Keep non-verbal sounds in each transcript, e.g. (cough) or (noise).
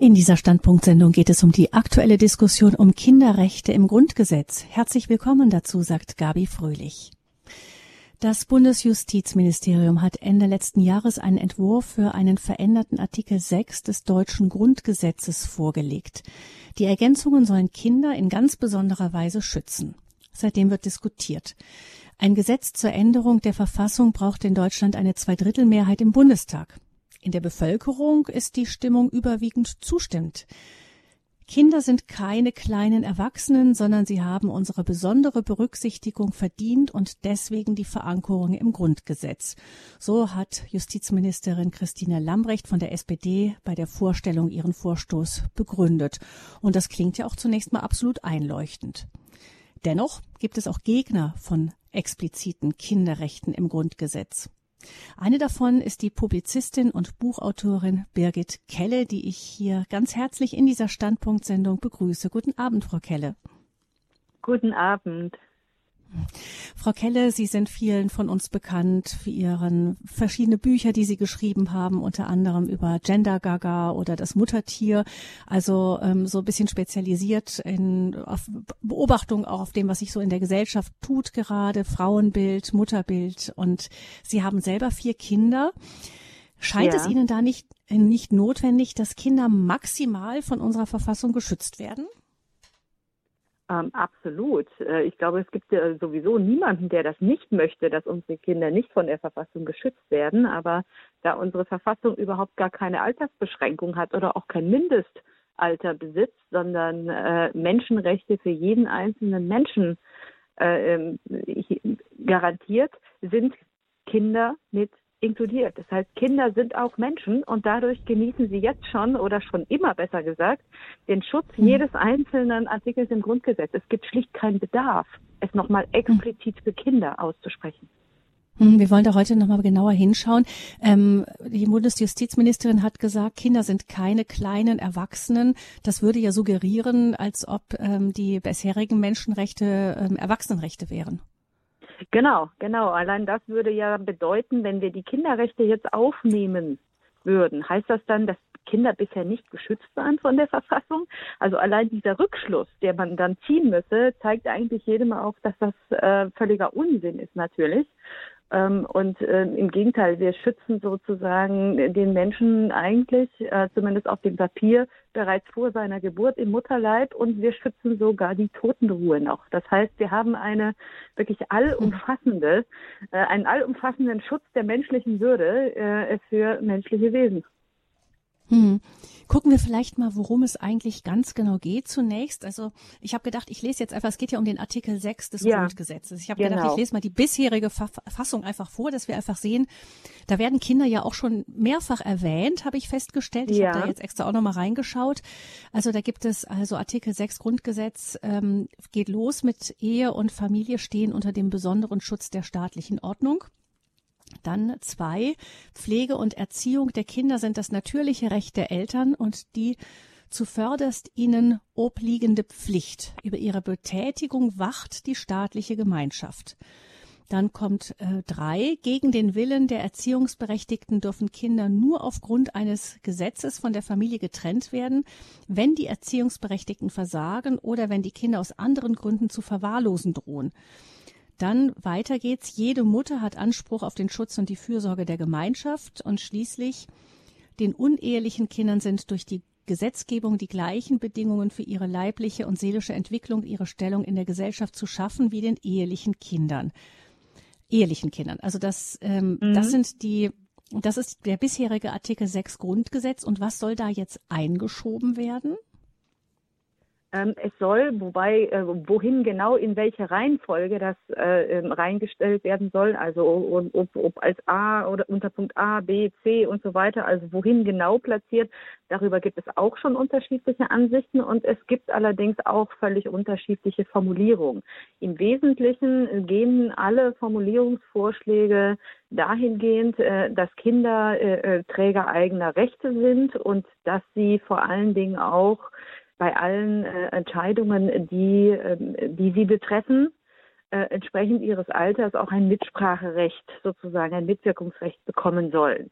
In dieser Standpunktsendung geht es um die aktuelle Diskussion um Kinderrechte im Grundgesetz. Herzlich willkommen dazu, sagt Gabi Fröhlich. Das Bundesjustizministerium hat Ende letzten Jahres einen Entwurf für einen veränderten Artikel 6 des deutschen Grundgesetzes vorgelegt. Die Ergänzungen sollen Kinder in ganz besonderer Weise schützen. Seitdem wird diskutiert. Ein Gesetz zur Änderung der Verfassung braucht in Deutschland eine Zweidrittelmehrheit im Bundestag. In der Bevölkerung ist die Stimmung überwiegend zustimmend. Kinder sind keine kleinen Erwachsenen, sondern sie haben unsere besondere Berücksichtigung verdient und deswegen die Verankerung im Grundgesetz. So hat Justizministerin Christine Lambrecht von der SPD bei der Vorstellung ihren Vorstoß begründet. Und das klingt ja auch zunächst mal absolut einleuchtend. Dennoch gibt es auch Gegner von expliziten Kinderrechten im Grundgesetz. Eine davon ist die Publizistin und Buchautorin Birgit Kelle, die ich hier ganz herzlich in dieser Standpunktsendung begrüße. Guten Abend, Frau Kelle. Guten Abend. Frau Kelle, Sie sind vielen von uns bekannt für Ihren verschiedene Bücher, die Sie geschrieben haben, unter anderem über Gender Gaga oder das Muttertier. Also ähm, so ein bisschen spezialisiert in auf Beobachtung auch auf dem, was sich so in der Gesellschaft tut gerade, Frauenbild, Mutterbild. Und Sie haben selber vier Kinder. Scheint ja. es Ihnen da nicht, nicht notwendig, dass Kinder maximal von unserer Verfassung geschützt werden? Ähm, absolut. Äh, ich glaube, es gibt ja sowieso niemanden, der das nicht möchte, dass unsere Kinder nicht von der Verfassung geschützt werden. Aber da unsere Verfassung überhaupt gar keine Altersbeschränkung hat oder auch kein Mindestalter besitzt, sondern äh, Menschenrechte für jeden einzelnen Menschen äh, ähm, garantiert, sind Kinder mit inkludiert. Das heißt, Kinder sind auch Menschen und dadurch genießen sie jetzt schon oder schon immer besser gesagt den Schutz mhm. jedes einzelnen Artikels im Grundgesetz. Es gibt schlicht keinen Bedarf, es nochmal explizit für Kinder auszusprechen. Hm, wir wollen da heute nochmal genauer hinschauen. Ähm, die Bundesjustizministerin hat gesagt, Kinder sind keine kleinen Erwachsenen. Das würde ja suggerieren, als ob ähm, die bisherigen Menschenrechte ähm, Erwachsenenrechte wären. Genau, genau. Allein das würde ja bedeuten, wenn wir die Kinderrechte jetzt aufnehmen würden, heißt das dann, dass Kinder bisher nicht geschützt waren von der Verfassung? Also allein dieser Rückschluss, der man dann ziehen müsse, zeigt eigentlich jedem auch, dass das äh, völliger Unsinn ist natürlich. Ähm, und äh, im Gegenteil, wir schützen sozusagen den Menschen eigentlich, äh, zumindest auf dem Papier, bereits vor seiner Geburt im Mutterleib und wir schützen sogar die Totenruhe noch. Das heißt, wir haben eine wirklich allumfassende, äh, einen allumfassenden Schutz der menschlichen Würde äh, für menschliche Wesen. Hm. Gucken wir vielleicht mal, worum es eigentlich ganz genau geht zunächst. Also ich habe gedacht, ich lese jetzt einfach, es geht ja um den Artikel 6 des ja, Grundgesetzes. Ich habe genau. gedacht, ich lese mal die bisherige Fassung einfach vor, dass wir einfach sehen, da werden Kinder ja auch schon mehrfach erwähnt, habe ich festgestellt. Ich ja. habe da jetzt extra auch nochmal reingeschaut. Also da gibt es also Artikel 6 Grundgesetz, ähm, geht los mit Ehe und Familie stehen unter dem besonderen Schutz der staatlichen Ordnung. Dann zwei, Pflege und Erziehung der Kinder sind das natürliche Recht der Eltern und die zuvörderst ihnen obliegende Pflicht. Über ihre Betätigung wacht die staatliche Gemeinschaft. Dann kommt äh, drei. Gegen den Willen der Erziehungsberechtigten dürfen Kinder nur aufgrund eines Gesetzes von der Familie getrennt werden, wenn die Erziehungsberechtigten versagen oder wenn die Kinder aus anderen Gründen zu verwahrlosen drohen. Dann weiter geht's. Jede Mutter hat Anspruch auf den Schutz und die Fürsorge der Gemeinschaft. Und schließlich den unehelichen Kindern sind durch die Gesetzgebung die gleichen Bedingungen für ihre leibliche und seelische Entwicklung, ihre Stellung in der Gesellschaft zu schaffen wie den ehelichen Kindern. Ehelichen Kindern. Also das, ähm, mhm. das sind die, das ist der bisherige Artikel 6 Grundgesetz. Und was soll da jetzt eingeschoben werden? Ähm, es soll, wobei, äh, wohin genau, in welche Reihenfolge das äh, ähm, reingestellt werden soll, also ob, ob als A oder Unterpunkt A, B, C und so weiter, also wohin genau platziert, darüber gibt es auch schon unterschiedliche Ansichten und es gibt allerdings auch völlig unterschiedliche Formulierungen. Im Wesentlichen gehen alle Formulierungsvorschläge dahingehend, äh, dass Kinder Träger eigener Rechte sind und dass sie vor allen Dingen auch bei allen äh, Entscheidungen, die, äh, die sie betreffen, äh, entsprechend ihres Alters auch ein Mitspracherecht, sozusagen ein Mitwirkungsrecht bekommen sollen.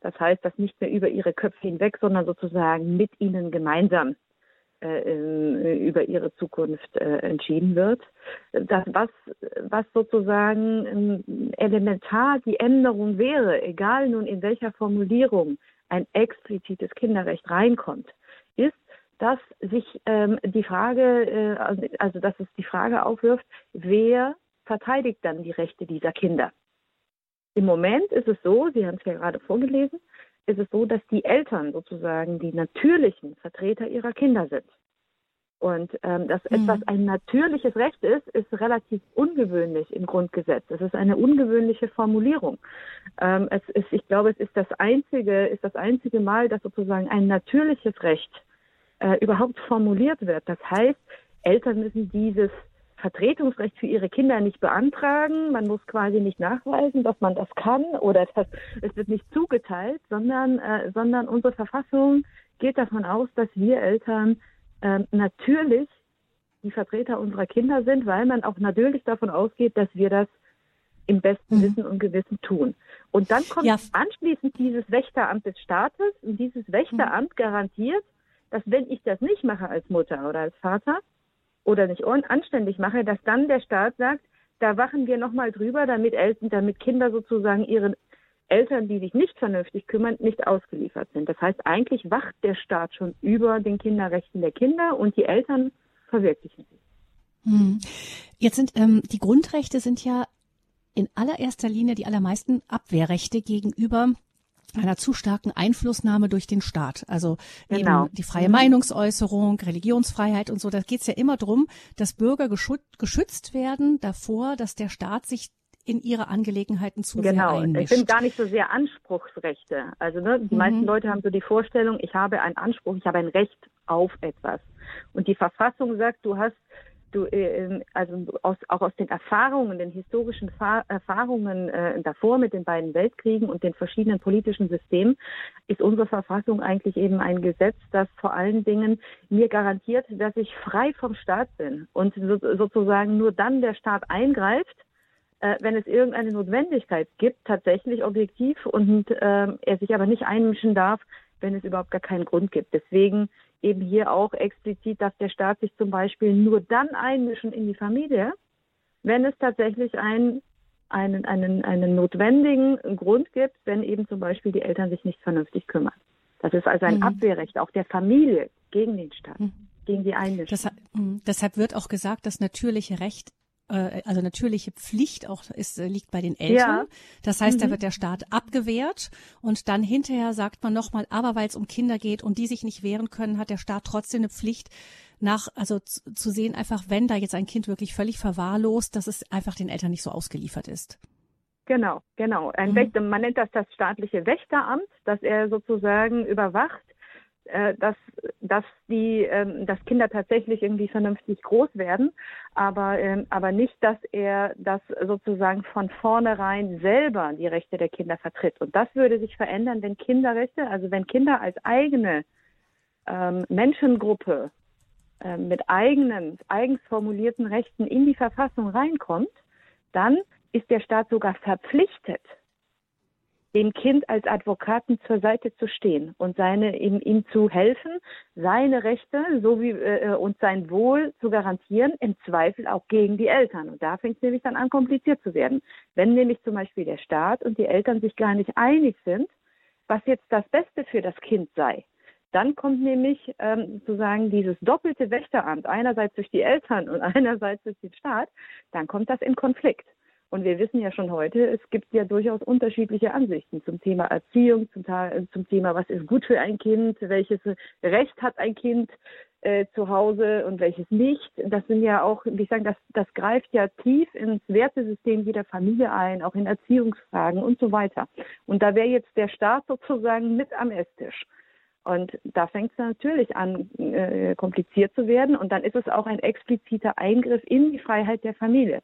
Das heißt, dass nicht mehr über ihre Köpfe hinweg, sondern sozusagen mit ihnen gemeinsam äh, äh, über ihre Zukunft äh, entschieden wird. Das, was, was sozusagen ähm, elementar die Änderung wäre, egal nun in welcher Formulierung ein explizites Kinderrecht reinkommt, ist, dass sich ähm, die Frage, äh, also dass es die Frage aufwirft, wer verteidigt dann die Rechte dieser Kinder? Im Moment ist es so, Sie haben es ja gerade vorgelesen, ist es so, dass die Eltern sozusagen die natürlichen Vertreter ihrer Kinder sind. Und ähm, dass mhm. etwas ein natürliches Recht ist, ist relativ ungewöhnlich im Grundgesetz. Es ist eine ungewöhnliche Formulierung. Ähm, es ist, ich glaube, es ist das einzige, ist das einzige Mal, dass sozusagen ein natürliches Recht äh, überhaupt formuliert wird. Das heißt, Eltern müssen dieses Vertretungsrecht für ihre Kinder nicht beantragen. Man muss quasi nicht nachweisen, dass man das kann oder dass, es wird nicht zugeteilt, sondern, äh, sondern unsere Verfassung geht davon aus, dass wir Eltern äh, natürlich die Vertreter unserer Kinder sind, weil man auch natürlich davon ausgeht, dass wir das im besten mhm. Wissen und Gewissen tun. Und dann kommt ja. anschließend dieses Wächteramt des Staates und dieses Wächteramt mhm. garantiert, dass wenn ich das nicht mache als Mutter oder als Vater, oder nicht anständig mache, dass dann der Staat sagt, da wachen wir nochmal drüber, damit Eltern, damit Kinder sozusagen ihren Eltern, die sich nicht vernünftig kümmern, nicht ausgeliefert sind. Das heißt, eigentlich wacht der Staat schon über den Kinderrechten der Kinder und die Eltern verwirklichen sie. Hm. Jetzt sind ähm, die Grundrechte sind ja in allererster Linie die allermeisten Abwehrrechte gegenüber einer zu starken Einflussnahme durch den Staat. Also genau. eben die freie mhm. Meinungsäußerung, Religionsfreiheit und so. Da geht es ja immer drum, dass Bürger geschützt werden davor, dass der Staat sich in ihre Angelegenheiten zu genau. sehr einmischt. Ich bin gar nicht so sehr Anspruchsrechte. Also ne, die mhm. meisten Leute haben so die Vorstellung, ich habe einen Anspruch, ich habe ein Recht auf etwas. Und die Verfassung sagt, du hast du, äh, also aus, auch aus den Erfahrungen, den historischen Fa Erfahrungen äh, davor mit den beiden Weltkriegen und den verschiedenen politischen Systemen, ist unsere Verfassung eigentlich eben ein Gesetz, das vor allen Dingen mir garantiert, dass ich frei vom Staat bin und so, sozusagen nur dann der Staat eingreift, äh, wenn es irgendeine Notwendigkeit gibt, tatsächlich objektiv und äh, er sich aber nicht einmischen darf, wenn es überhaupt gar keinen Grund gibt. Deswegen eben hier auch explizit, dass der Staat sich zum Beispiel nur dann einmischen in die Familie, wenn es tatsächlich ein, einen, einen, einen notwendigen Grund gibt, wenn eben zum Beispiel die Eltern sich nicht vernünftig kümmern. Das ist also ein mhm. Abwehrrecht auch der Familie gegen den Staat, mhm. gegen die Einmischung. Das, mh, deshalb wird auch gesagt, das natürliche Recht also natürliche Pflicht auch ist, äh, liegt bei den Eltern. Ja. Das heißt, mhm. da wird der Staat abgewehrt und dann hinterher sagt man nochmal, aber weil es um Kinder geht und die sich nicht wehren können, hat der Staat trotzdem eine Pflicht nach, also zu, sehen einfach, wenn da jetzt ein Kind wirklich völlig verwahrlost, dass es einfach den Eltern nicht so ausgeliefert ist. Genau, genau. Ein mhm. Wächter, man nennt das das staatliche Wächteramt, dass er sozusagen überwacht, äh, dass, dass die, ähm, dass Kinder tatsächlich irgendwie vernünftig groß werden, aber, ähm, aber nicht, dass er das sozusagen von vornherein selber die Rechte der Kinder vertritt. Und das würde sich verändern, wenn Kinderrechte, also wenn Kinder als eigene ähm, Menschengruppe äh, mit eigenen, eigens formulierten Rechten in die Verfassung reinkommt, dann ist der Staat sogar verpflichtet, dem Kind als Advokaten zur Seite zu stehen und seine ihm, ihm zu helfen, seine Rechte sowie äh, und sein Wohl zu garantieren, im Zweifel auch gegen die Eltern. Und da fängt es nämlich dann an, kompliziert zu werden. Wenn nämlich zum Beispiel der Staat und die Eltern sich gar nicht einig sind, was jetzt das Beste für das Kind sei, dann kommt nämlich ähm, sozusagen dieses doppelte Wächteramt, einerseits durch die Eltern und (laughs) einerseits durch den Staat, dann kommt das in Konflikt. Und wir wissen ja schon heute, es gibt ja durchaus unterschiedliche Ansichten zum Thema Erziehung, zum, zum Thema, was ist gut für ein Kind, welches Recht hat ein Kind äh, zu Hause und welches nicht. Das sind ja auch, wie ich sage, das, das greift ja tief ins Wertesystem jeder Familie ein, auch in Erziehungsfragen und so weiter. Und da wäre jetzt der Staat sozusagen mit am Esstisch. Und da fängt es natürlich an, äh, kompliziert zu werden. Und dann ist es auch ein expliziter Eingriff in die Freiheit der Familie.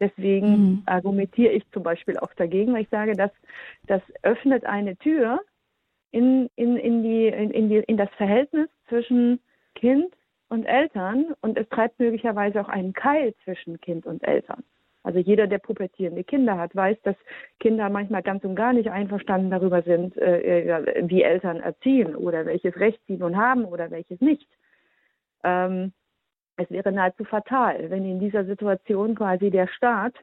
Deswegen mhm. argumentiere ich zum Beispiel auch dagegen, weil ich sage, dass das öffnet eine Tür in, in, in, die, in, in, die, in das Verhältnis zwischen Kind und Eltern und es treibt möglicherweise auch einen Keil zwischen Kind und Eltern. Also jeder, der pubertierende Kinder hat, weiß, dass Kinder manchmal ganz und gar nicht einverstanden darüber sind, äh, wie Eltern erziehen oder welches Recht sie nun haben oder welches nicht. Ähm, es wäre nahezu fatal, wenn in dieser Situation quasi der Staat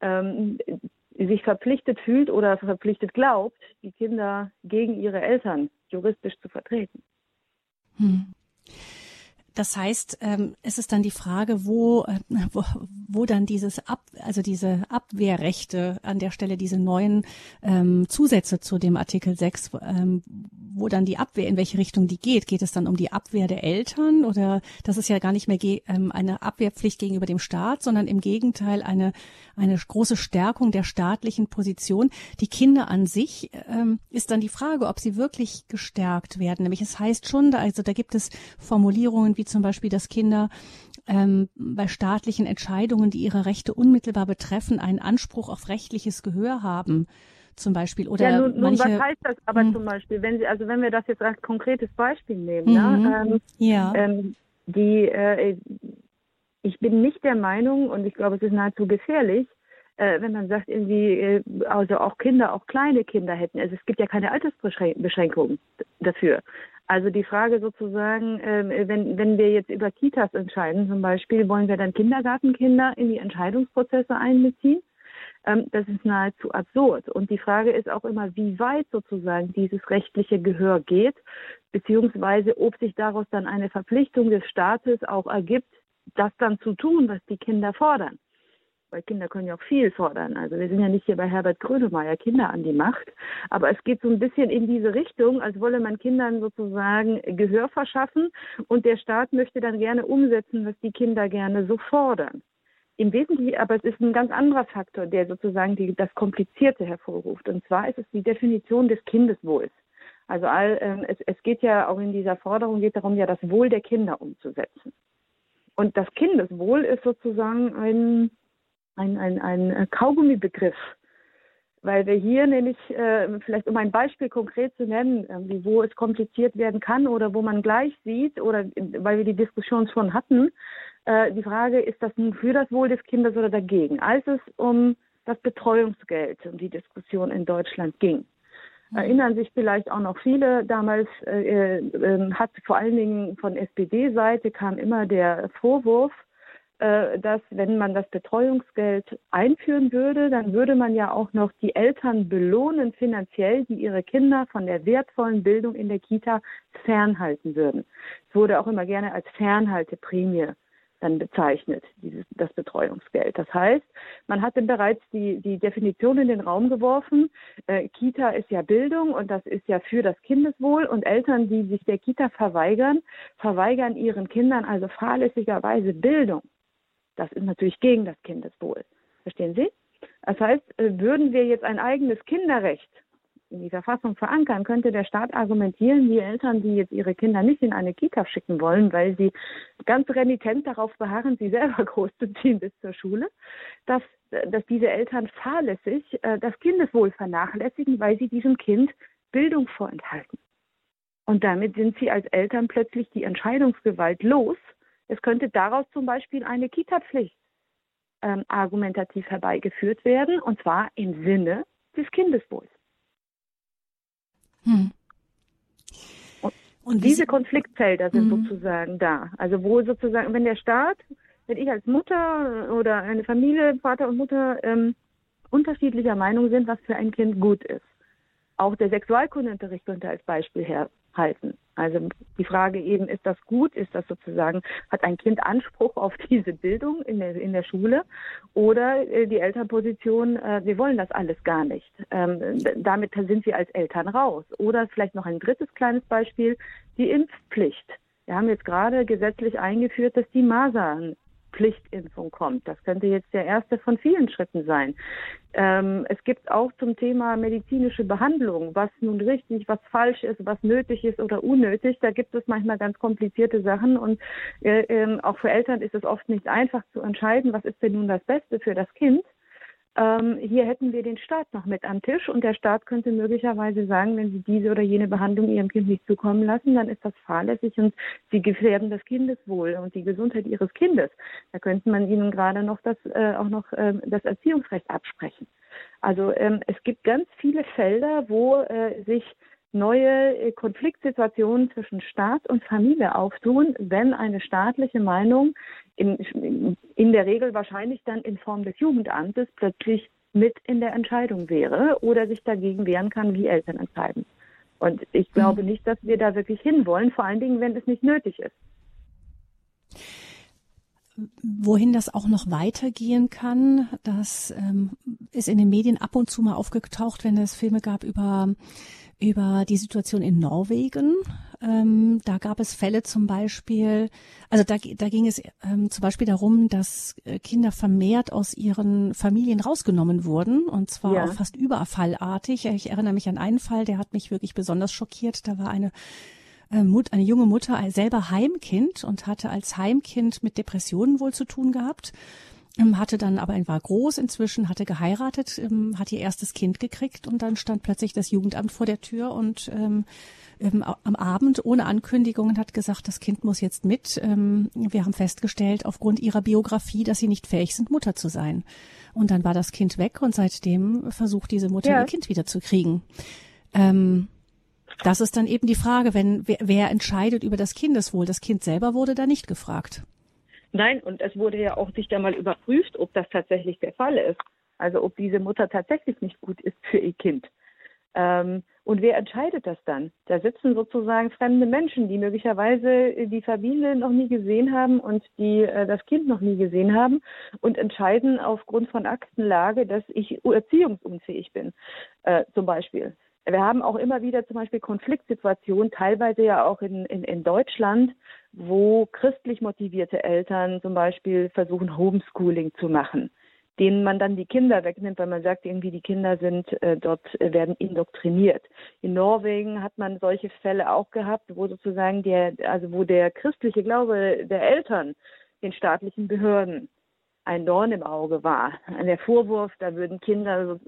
ähm, sich verpflichtet fühlt oder verpflichtet glaubt, die Kinder gegen ihre Eltern juristisch zu vertreten. Hm. Das heißt, ähm, es ist dann die Frage, wo, äh, wo, wo dann dieses Ab, also diese Abwehrrechte an der Stelle, diese neuen ähm, Zusätze zu dem Artikel 6, ähm, wo dann die Abwehr, in welche Richtung die geht. Geht es dann um die Abwehr der Eltern oder das ist ja gar nicht mehr ähm, eine Abwehrpflicht gegenüber dem Staat, sondern im Gegenteil eine, eine große Stärkung der staatlichen Position. Die Kinder an sich ähm, ist dann die Frage, ob sie wirklich gestärkt werden. Nämlich es heißt schon, also da gibt es Formulierungen wie zum Beispiel, dass Kinder ähm, bei staatlichen Entscheidungen, die ihre Rechte unmittelbar betreffen, einen Anspruch auf rechtliches Gehör haben zum Beispiel oder ja, nun, nun manche, was heißt das aber hm. zum Beispiel, wenn Sie also wenn wir das jetzt als konkretes Beispiel nehmen, ne, mhm. ne, ähm, ja. Ähm, die äh, ich bin nicht der Meinung und ich glaube, es ist nahezu gefährlich, äh, wenn man sagt irgendwie, äh, also auch Kinder, auch kleine Kinder hätten. Also es gibt ja keine Altersbeschränkungen dafür. Also die Frage sozusagen, äh, wenn, wenn wir jetzt über Kitas entscheiden zum Beispiel, wollen wir dann Kindergartenkinder in die Entscheidungsprozesse einbeziehen? Ähm, das ist nahezu absurd. Und die Frage ist auch immer, wie weit sozusagen dieses rechtliche Gehör geht, beziehungsweise ob sich daraus dann eine Verpflichtung des Staates auch ergibt, das dann zu tun, was die Kinder fordern weil Kinder können ja auch viel fordern. Also wir sind ja nicht hier bei Herbert Grönemeyer Kinder an die Macht, aber es geht so ein bisschen in diese Richtung, als wolle man Kindern sozusagen Gehör verschaffen und der Staat möchte dann gerne umsetzen, was die Kinder gerne so fordern. Im Wesentlichen aber es ist ein ganz anderer Faktor, der sozusagen die, das Komplizierte hervorruft. Und zwar ist es die Definition des Kindeswohls. Also all, äh, es, es geht ja auch in dieser Forderung geht darum, ja das Wohl der Kinder umzusetzen. Und das Kindeswohl ist sozusagen ein ein, ein, ein Kaugummibegriff, weil wir hier nämlich, äh, vielleicht um ein Beispiel konkret zu nennen, irgendwie, wo es kompliziert werden kann oder wo man gleich sieht, oder weil wir die Diskussion schon hatten, äh, die Frage, ist das nun für das Wohl des Kindes oder dagegen? Als es um das Betreuungsgeld und die Diskussion in Deutschland ging, mhm. erinnern sich vielleicht auch noch viele. Damals äh, äh, hat vor allen Dingen von SPD-Seite kam immer der Vorwurf, äh, dass wenn man das Betreuungsgeld einführen würde, dann würde man ja auch noch die Eltern belohnen finanziell, die ihre Kinder von der wertvollen Bildung in der Kita fernhalten würden. Es wurde auch immer gerne als Fernhalteprämie dann bezeichnet, dieses, das Betreuungsgeld. Das heißt, man hatte bereits die, die Definition in den Raum geworfen, äh, Kita ist ja Bildung und das ist ja für das Kindeswohl und Eltern, die sich der Kita verweigern, verweigern ihren Kindern also fahrlässigerweise Bildung. Das ist natürlich gegen das Kindeswohl. Verstehen Sie? Das heißt, äh, würden wir jetzt ein eigenes Kinderrecht in die Verfassung verankern, könnte der Staat argumentieren, die Eltern, die jetzt ihre Kinder nicht in eine Kita schicken wollen, weil sie ganz renitent darauf beharren, sie selber (laughs) großzuziehen bis zur Schule, dass, dass diese Eltern fahrlässig äh, das Kindeswohl vernachlässigen, weil sie diesem Kind Bildung vorenthalten. Und damit sind sie als Eltern plötzlich die Entscheidungsgewalt los es könnte daraus zum Beispiel eine Kita-Pflicht ähm, argumentativ herbeigeführt werden, und zwar im Sinne des Kindeswohls. Hm. Und, und diese Konfliktfelder sind hm. sozusagen da. Also wo sozusagen, wenn der Staat, wenn ich als Mutter oder eine Familie, Vater und Mutter ähm, unterschiedlicher Meinung sind, was für ein Kind gut ist. Auch der Sexualkundeunterricht könnte als Beispiel herhalten. Also die Frage eben, ist das gut? Ist das sozusagen, hat ein Kind Anspruch auf diese Bildung in der, in der Schule? Oder äh, die Elternposition, äh, wir wollen das alles gar nicht. Ähm, damit sind sie als Eltern raus. Oder vielleicht noch ein drittes kleines Beispiel, die Impfpflicht. Wir haben jetzt gerade gesetzlich eingeführt, dass die Masern Pflichtimpfung kommt. Das könnte jetzt der erste von vielen Schritten sein. Ähm, es gibt auch zum Thema medizinische Behandlung, was nun richtig, was falsch ist, was nötig ist oder unnötig. Da gibt es manchmal ganz komplizierte Sachen und äh, äh, auch für Eltern ist es oft nicht einfach zu entscheiden, was ist denn nun das Beste für das Kind. Ähm, hier hätten wir den Staat noch mit am Tisch und der Staat könnte möglicherweise sagen, wenn Sie diese oder jene Behandlung Ihrem Kind nicht zukommen lassen, dann ist das fahrlässig und Sie gefährden das Kindeswohl und die Gesundheit Ihres Kindes. Da könnte man Ihnen gerade noch das äh, auch noch äh, das Erziehungsrecht absprechen. Also ähm, es gibt ganz viele Felder, wo äh, sich neue äh, Konfliktsituationen zwischen Staat und Familie auftun, wenn eine staatliche Meinung in, in der Regel wahrscheinlich dann in Form des Jugendamtes plötzlich mit in der Entscheidung wäre oder sich dagegen wehren kann, wie Eltern entscheiden. Und ich mhm. glaube nicht, dass wir da wirklich hinwollen, vor allen Dingen, wenn es nicht nötig ist. Wohin das auch noch weitergehen kann, das ähm, ist in den Medien ab und zu mal aufgetaucht, wenn es Filme gab über über die Situation in Norwegen. Ähm, da gab es Fälle zum Beispiel, also da, da ging es ähm, zum Beispiel darum, dass äh, Kinder vermehrt aus ihren Familien rausgenommen wurden und zwar ja. auch fast überfallartig. Ich erinnere mich an einen Fall, der hat mich wirklich besonders schockiert. Da war eine äh, Mut, eine junge Mutter selber Heimkind und hatte als Heimkind mit Depressionen wohl zu tun gehabt hatte dann aber ein war groß inzwischen, hatte geheiratet, ähm, hat ihr erstes Kind gekriegt und dann stand plötzlich das Jugendamt vor der Tür und ähm, ähm, am Abend ohne Ankündigungen hat gesagt, das Kind muss jetzt mit. Ähm, wir haben festgestellt aufgrund ihrer Biografie, dass sie nicht fähig sind, Mutter zu sein. Und dann war das Kind weg und seitdem versucht diese Mutter ja. ihr Kind wieder zu kriegen. Ähm, das ist dann eben die Frage, wenn wer, wer entscheidet über das Kindeswohl. Das Kind selber wurde da nicht gefragt. Nein, und es wurde ja auch nicht einmal überprüft, ob das tatsächlich der Fall ist. Also ob diese Mutter tatsächlich nicht gut ist für ihr Kind. Ähm, und wer entscheidet das dann? Da sitzen sozusagen fremde Menschen, die möglicherweise die Familie noch nie gesehen haben und die äh, das Kind noch nie gesehen haben und entscheiden aufgrund von Aktenlage, dass ich erziehungsunfähig bin, äh, zum Beispiel. Wir haben auch immer wieder zum Beispiel Konfliktsituationen, teilweise ja auch in, in, in Deutschland, wo christlich motivierte Eltern zum Beispiel versuchen, Homeschooling zu machen, denen man dann die Kinder wegnimmt, weil man sagt, irgendwie die Kinder sind äh, dort äh, werden indoktriniert. In Norwegen hat man solche Fälle auch gehabt, wo sozusagen der, also wo der christliche Glaube der Eltern den staatlichen Behörden ein Dorn im Auge war. Der Vorwurf, da würden Kinder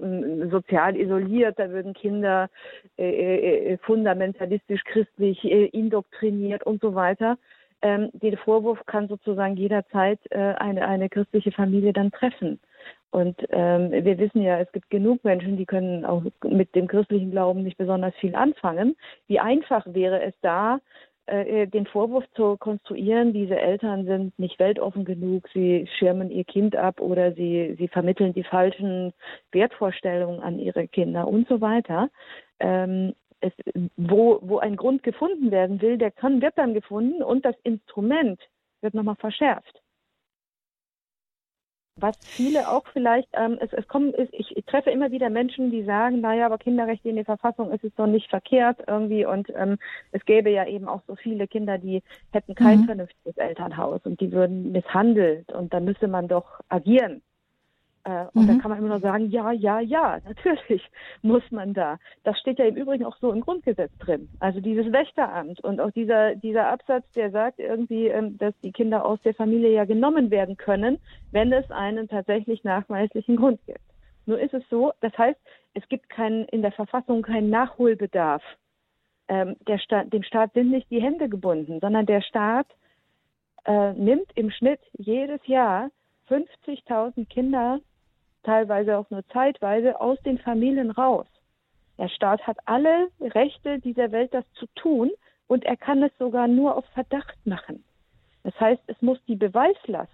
sozial isoliert, da würden Kinder äh, äh, äh, fundamentalistisch christlich indoktriniert und so weiter. Ähm, der Vorwurf kann sozusagen jederzeit eine, eine christliche Familie dann treffen. Und ähm, wir wissen ja, es gibt genug Menschen, die können auch mit dem christlichen Glauben nicht besonders viel anfangen. Wie einfach wäre es da, äh, den Vorwurf zu konstruieren, diese Eltern sind nicht weltoffen genug, sie schirmen ihr Kind ab oder sie, sie vermitteln die falschen Wertvorstellungen an ihre Kinder und so weiter. Ähm, es, wo, wo ein Grund gefunden werden will, der kann, wird dann gefunden und das Instrument wird nochmal verschärft. Was viele auch vielleicht, ähm, es, es kommen, ist, ich, ich treffe immer wieder Menschen, die sagen, naja, aber Kinderrechte in der Verfassung ist es doch nicht verkehrt irgendwie und ähm, es gäbe ja eben auch so viele Kinder, die hätten kein mhm. vernünftiges Elternhaus und die würden misshandelt und da müsse man doch agieren. Äh, und mhm. da kann man immer nur sagen, ja, ja, ja, natürlich (laughs) muss man da. Das steht ja im Übrigen auch so im Grundgesetz drin. Also dieses Wächteramt und auch dieser, dieser Absatz, der sagt irgendwie, ähm, dass die Kinder aus der Familie ja genommen werden können, wenn es einen tatsächlich nachweislichen Grund gibt. Nur ist es so, das heißt, es gibt keinen, in der Verfassung keinen Nachholbedarf. Ähm, der Staat, dem Staat sind nicht die Hände gebunden, sondern der Staat äh, nimmt im Schnitt jedes Jahr 50.000 Kinder teilweise auch nur zeitweise, aus den Familien raus. Der Staat hat alle Rechte dieser Welt, das zu tun, und er kann es sogar nur auf Verdacht machen. Das heißt, es muss die Beweislast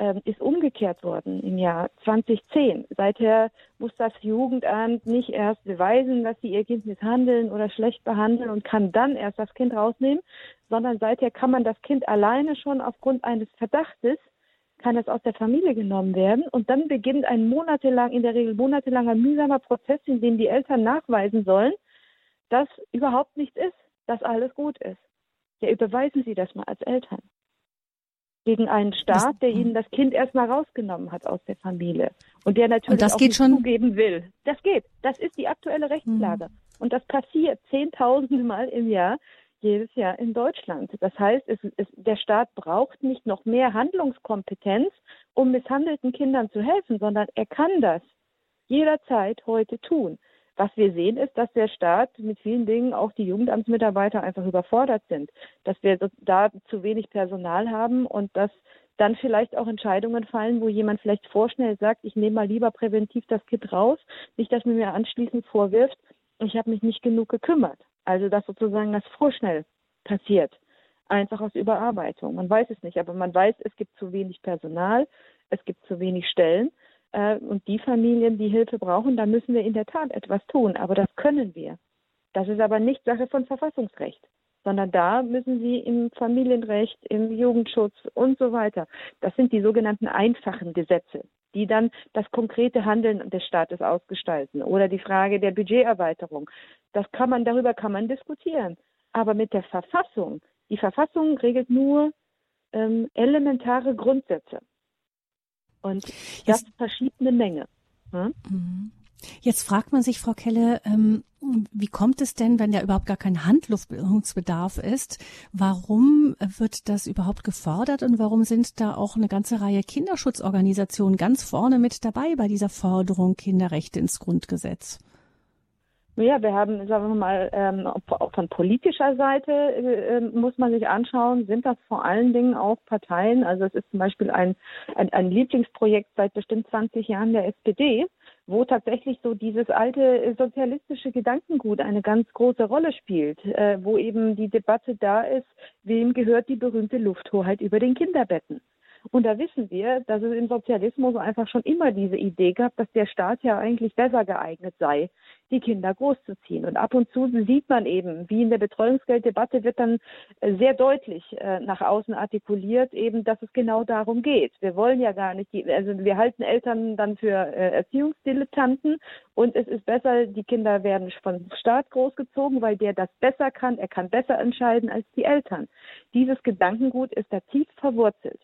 äh, ist umgekehrt worden im Jahr 2010. Seither muss das Jugendamt nicht erst beweisen, dass sie ihr Kind misshandeln oder schlecht behandeln und kann dann erst das Kind rausnehmen, sondern seither kann man das Kind alleine schon aufgrund eines Verdachtes kann es aus der Familie genommen werden und dann beginnt ein monatelang, in der Regel monatelanger mühsamer Prozess, in dem die Eltern nachweisen sollen, dass überhaupt nichts ist, dass alles gut ist. Ja, überweisen Sie das mal als Eltern. Gegen einen Staat, der Ihnen das Kind erstmal rausgenommen hat aus der Familie und der natürlich und das auch geht schon zugeben will. Das geht. Das ist die aktuelle Rechtslage. Mhm. Und das passiert zehntausende Mal im Jahr jedes Jahr in Deutschland. Das heißt, es, es, der Staat braucht nicht noch mehr Handlungskompetenz, um misshandelten Kindern zu helfen, sondern er kann das jederzeit heute tun. Was wir sehen, ist, dass der Staat mit vielen Dingen auch die Jugendamtsmitarbeiter einfach überfordert sind, dass wir da zu wenig Personal haben und dass dann vielleicht auch Entscheidungen fallen, wo jemand vielleicht vorschnell sagt, ich nehme mal lieber präventiv das Kind raus, nicht, dass man mir anschließend vorwirft, ich habe mich nicht genug gekümmert. Also dass sozusagen das vorschnell passiert, einfach aus Überarbeitung. Man weiß es nicht, aber man weiß, es gibt zu wenig Personal, es gibt zu wenig Stellen. Äh, und die Familien, die Hilfe brauchen, da müssen wir in der Tat etwas tun. Aber das können wir. Das ist aber nicht Sache von Verfassungsrecht sondern da müssen sie im Familienrecht, im Jugendschutz und so weiter. Das sind die sogenannten einfachen Gesetze, die dann das konkrete Handeln des Staates ausgestalten oder die Frage der Budgeterweiterung. Das kann man, darüber kann man diskutieren. Aber mit der Verfassung, die Verfassung regelt nur ähm, elementare Grundsätze. Und das verschiebt eine Menge. Hm? Mhm. Jetzt fragt man sich, Frau Kelle, ähm, wie kommt es denn, wenn da überhaupt gar kein Handlungsbedarf ist? Warum wird das überhaupt gefordert und warum sind da auch eine ganze Reihe Kinderschutzorganisationen ganz vorne mit dabei bei dieser Forderung Kinderrechte ins Grundgesetz? Ja, wir haben, sagen wir mal, ähm, von politischer Seite äh, ähm, muss man sich anschauen, sind das vor allen Dingen auch Parteien, also es ist zum Beispiel ein, ein, ein Lieblingsprojekt seit bestimmt 20 Jahren der SPD, wo tatsächlich so dieses alte äh, sozialistische Gedankengut eine ganz große Rolle spielt, äh, wo eben die Debatte da ist, wem gehört die berühmte Lufthoheit über den Kinderbetten. Und da wissen wir, dass es im Sozialismus einfach schon immer diese Idee gab, dass der Staat ja eigentlich besser geeignet sei, die Kinder großzuziehen. Und ab und zu sieht man eben, wie in der Betreuungsgelddebatte wird dann äh, sehr deutlich äh, nach außen artikuliert, eben, dass es genau darum geht. Wir wollen ja gar nicht, die, also wir halten Eltern dann für äh, Erziehungsdilettanten und es ist besser, die Kinder werden vom Staat großgezogen, weil der das besser kann, er kann besser entscheiden als die Eltern. Dieses Gedankengut ist da tief verwurzelt.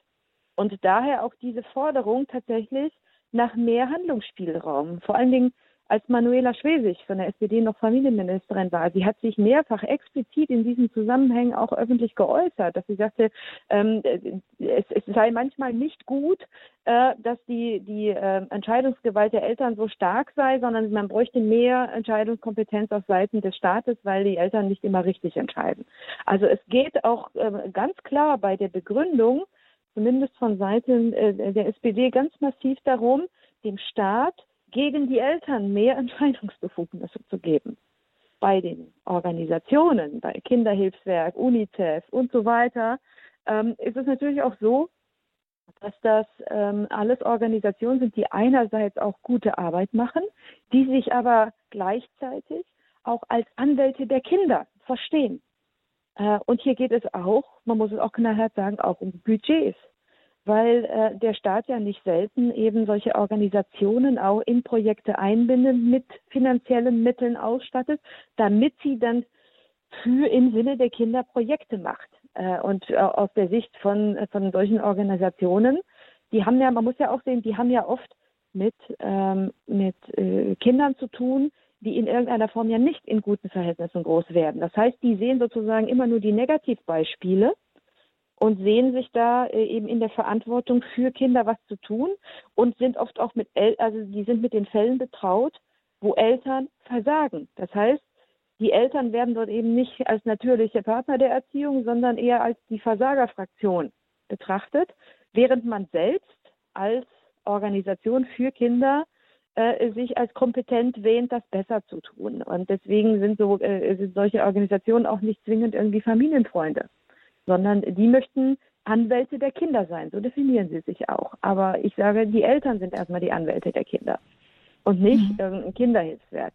Und daher auch diese Forderung tatsächlich nach mehr Handlungsspielraum. Vor allen Dingen als Manuela Schwesig von der SPD noch Familienministerin war. Sie hat sich mehrfach explizit in diesen Zusammenhängen auch öffentlich geäußert, dass sie sagte, ähm, es, es, sei manchmal nicht gut, äh, dass die, die äh, Entscheidungsgewalt der Eltern so stark sei, sondern man bräuchte mehr Entscheidungskompetenz auf Seiten des Staates, weil die Eltern nicht immer richtig entscheiden. Also es geht auch äh, ganz klar bei der Begründung, zumindest von Seiten äh, der SPD, ganz massiv darum, dem Staat gegen die Eltern mehr Entscheidungsbefugnisse zu geben. Bei den Organisationen, bei Kinderhilfswerk, UNICEF und so weiter, ähm, ist es natürlich auch so, dass das ähm, alles Organisationen sind, die einerseits auch gute Arbeit machen, die sich aber gleichzeitig auch als Anwälte der Kinder verstehen. Äh, und hier geht es auch, man muss es auch knallhart sagen, auch um Budgets weil äh, der Staat ja nicht selten eben solche Organisationen auch in Projekte einbindet, mit finanziellen Mitteln ausstattet, damit sie dann für im Sinne der Kinder Projekte macht. Äh, und äh, aus der Sicht von, von solchen Organisationen, die haben ja, man muss ja auch sehen, die haben ja oft mit, ähm, mit äh, Kindern zu tun, die in irgendeiner Form ja nicht in guten Verhältnissen groß werden. Das heißt, die sehen sozusagen immer nur die Negativbeispiele und sehen sich da äh, eben in der Verantwortung für Kinder was zu tun und sind oft auch mit El also die sind mit den Fällen betraut, wo Eltern versagen. Das heißt, die Eltern werden dort eben nicht als natürliche Partner der Erziehung, sondern eher als die Versagerfraktion betrachtet, während man selbst als Organisation für Kinder äh, sich als kompetent wähnt, das besser zu tun. Und deswegen sind so äh, sind solche Organisationen auch nicht zwingend irgendwie Familienfreunde sondern die möchten Anwälte der Kinder sein. So definieren sie sich auch. Aber ich sage, die Eltern sind erstmal die Anwälte der Kinder und nicht mhm. irgendein Kinderhilfswerk.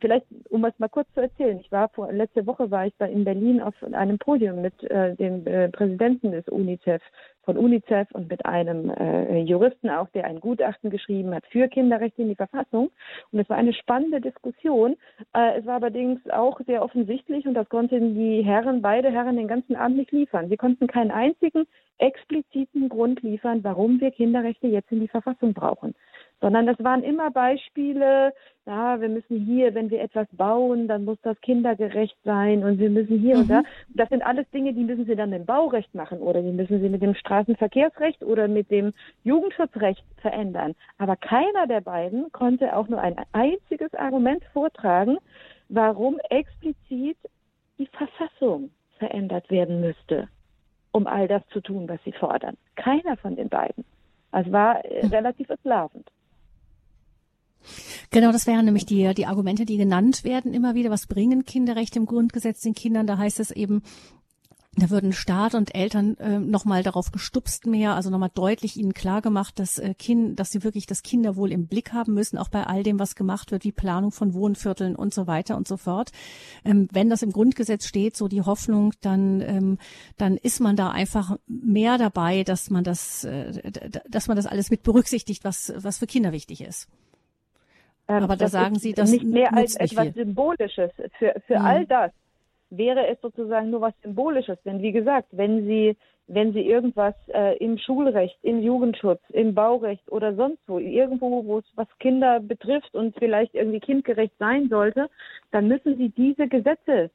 Vielleicht, um es mal kurz zu erzählen, ich war vor, letzte Woche war ich da in Berlin auf einem Podium mit äh, dem äh, Präsidenten des UNICEF, von UNICEF und mit einem äh, Juristen auch, der ein Gutachten geschrieben hat für Kinderrechte in die Verfassung. Und es war eine spannende Diskussion. Äh, es war allerdings auch sehr offensichtlich und das konnten die Herren, beide Herren den ganzen Abend nicht liefern. Sie konnten keinen einzigen expliziten Grund liefern, warum wir Kinderrechte jetzt in die Verfassung brauchen sondern das waren immer Beispiele, ja, wir müssen hier, wenn wir etwas bauen, dann muss das kindergerecht sein und wir müssen hier mhm. und da. Mhm. Das sind alles Dinge, die müssen Sie dann im Baurecht machen oder die müssen Sie mit dem Straßenverkehrsrecht oder mit dem Jugendschutzrecht verändern. Aber keiner der beiden konnte auch nur ein einziges Argument vortragen, warum explizit die Verfassung verändert werden müsste, um all das zu tun, was sie fordern. Keiner von den beiden. Also war äh, hm. relativ entlarvend. Genau, das wären nämlich die, die Argumente, die genannt werden immer wieder. Was bringen Kinderrechte im Grundgesetz den Kindern? Da heißt es eben, da würden Staat und Eltern äh, nochmal darauf gestupst mehr, also nochmal deutlich ihnen klargemacht, dass äh, kind, dass sie wirklich das Kinderwohl im Blick haben müssen, auch bei all dem, was gemacht wird, wie Planung von Wohnvierteln und so weiter und so fort. Ähm, wenn das im Grundgesetz steht, so die Hoffnung, dann, ähm, dann ist man da einfach mehr dabei, dass man das, äh, dass man das alles mit berücksichtigt, was, was für Kinder wichtig ist. Ähm, Aber da sagen Sie, das nicht mehr als etwas viel. Symbolisches für für mhm. all das wäre es sozusagen nur was Symbolisches. Denn wie gesagt, wenn Sie, wenn Sie irgendwas äh, im Schulrecht, im Jugendschutz, im Baurecht oder sonst wo, irgendwo, wo es was Kinder betrifft und vielleicht irgendwie kindgerecht sein sollte, dann müssen Sie diese Gesetze,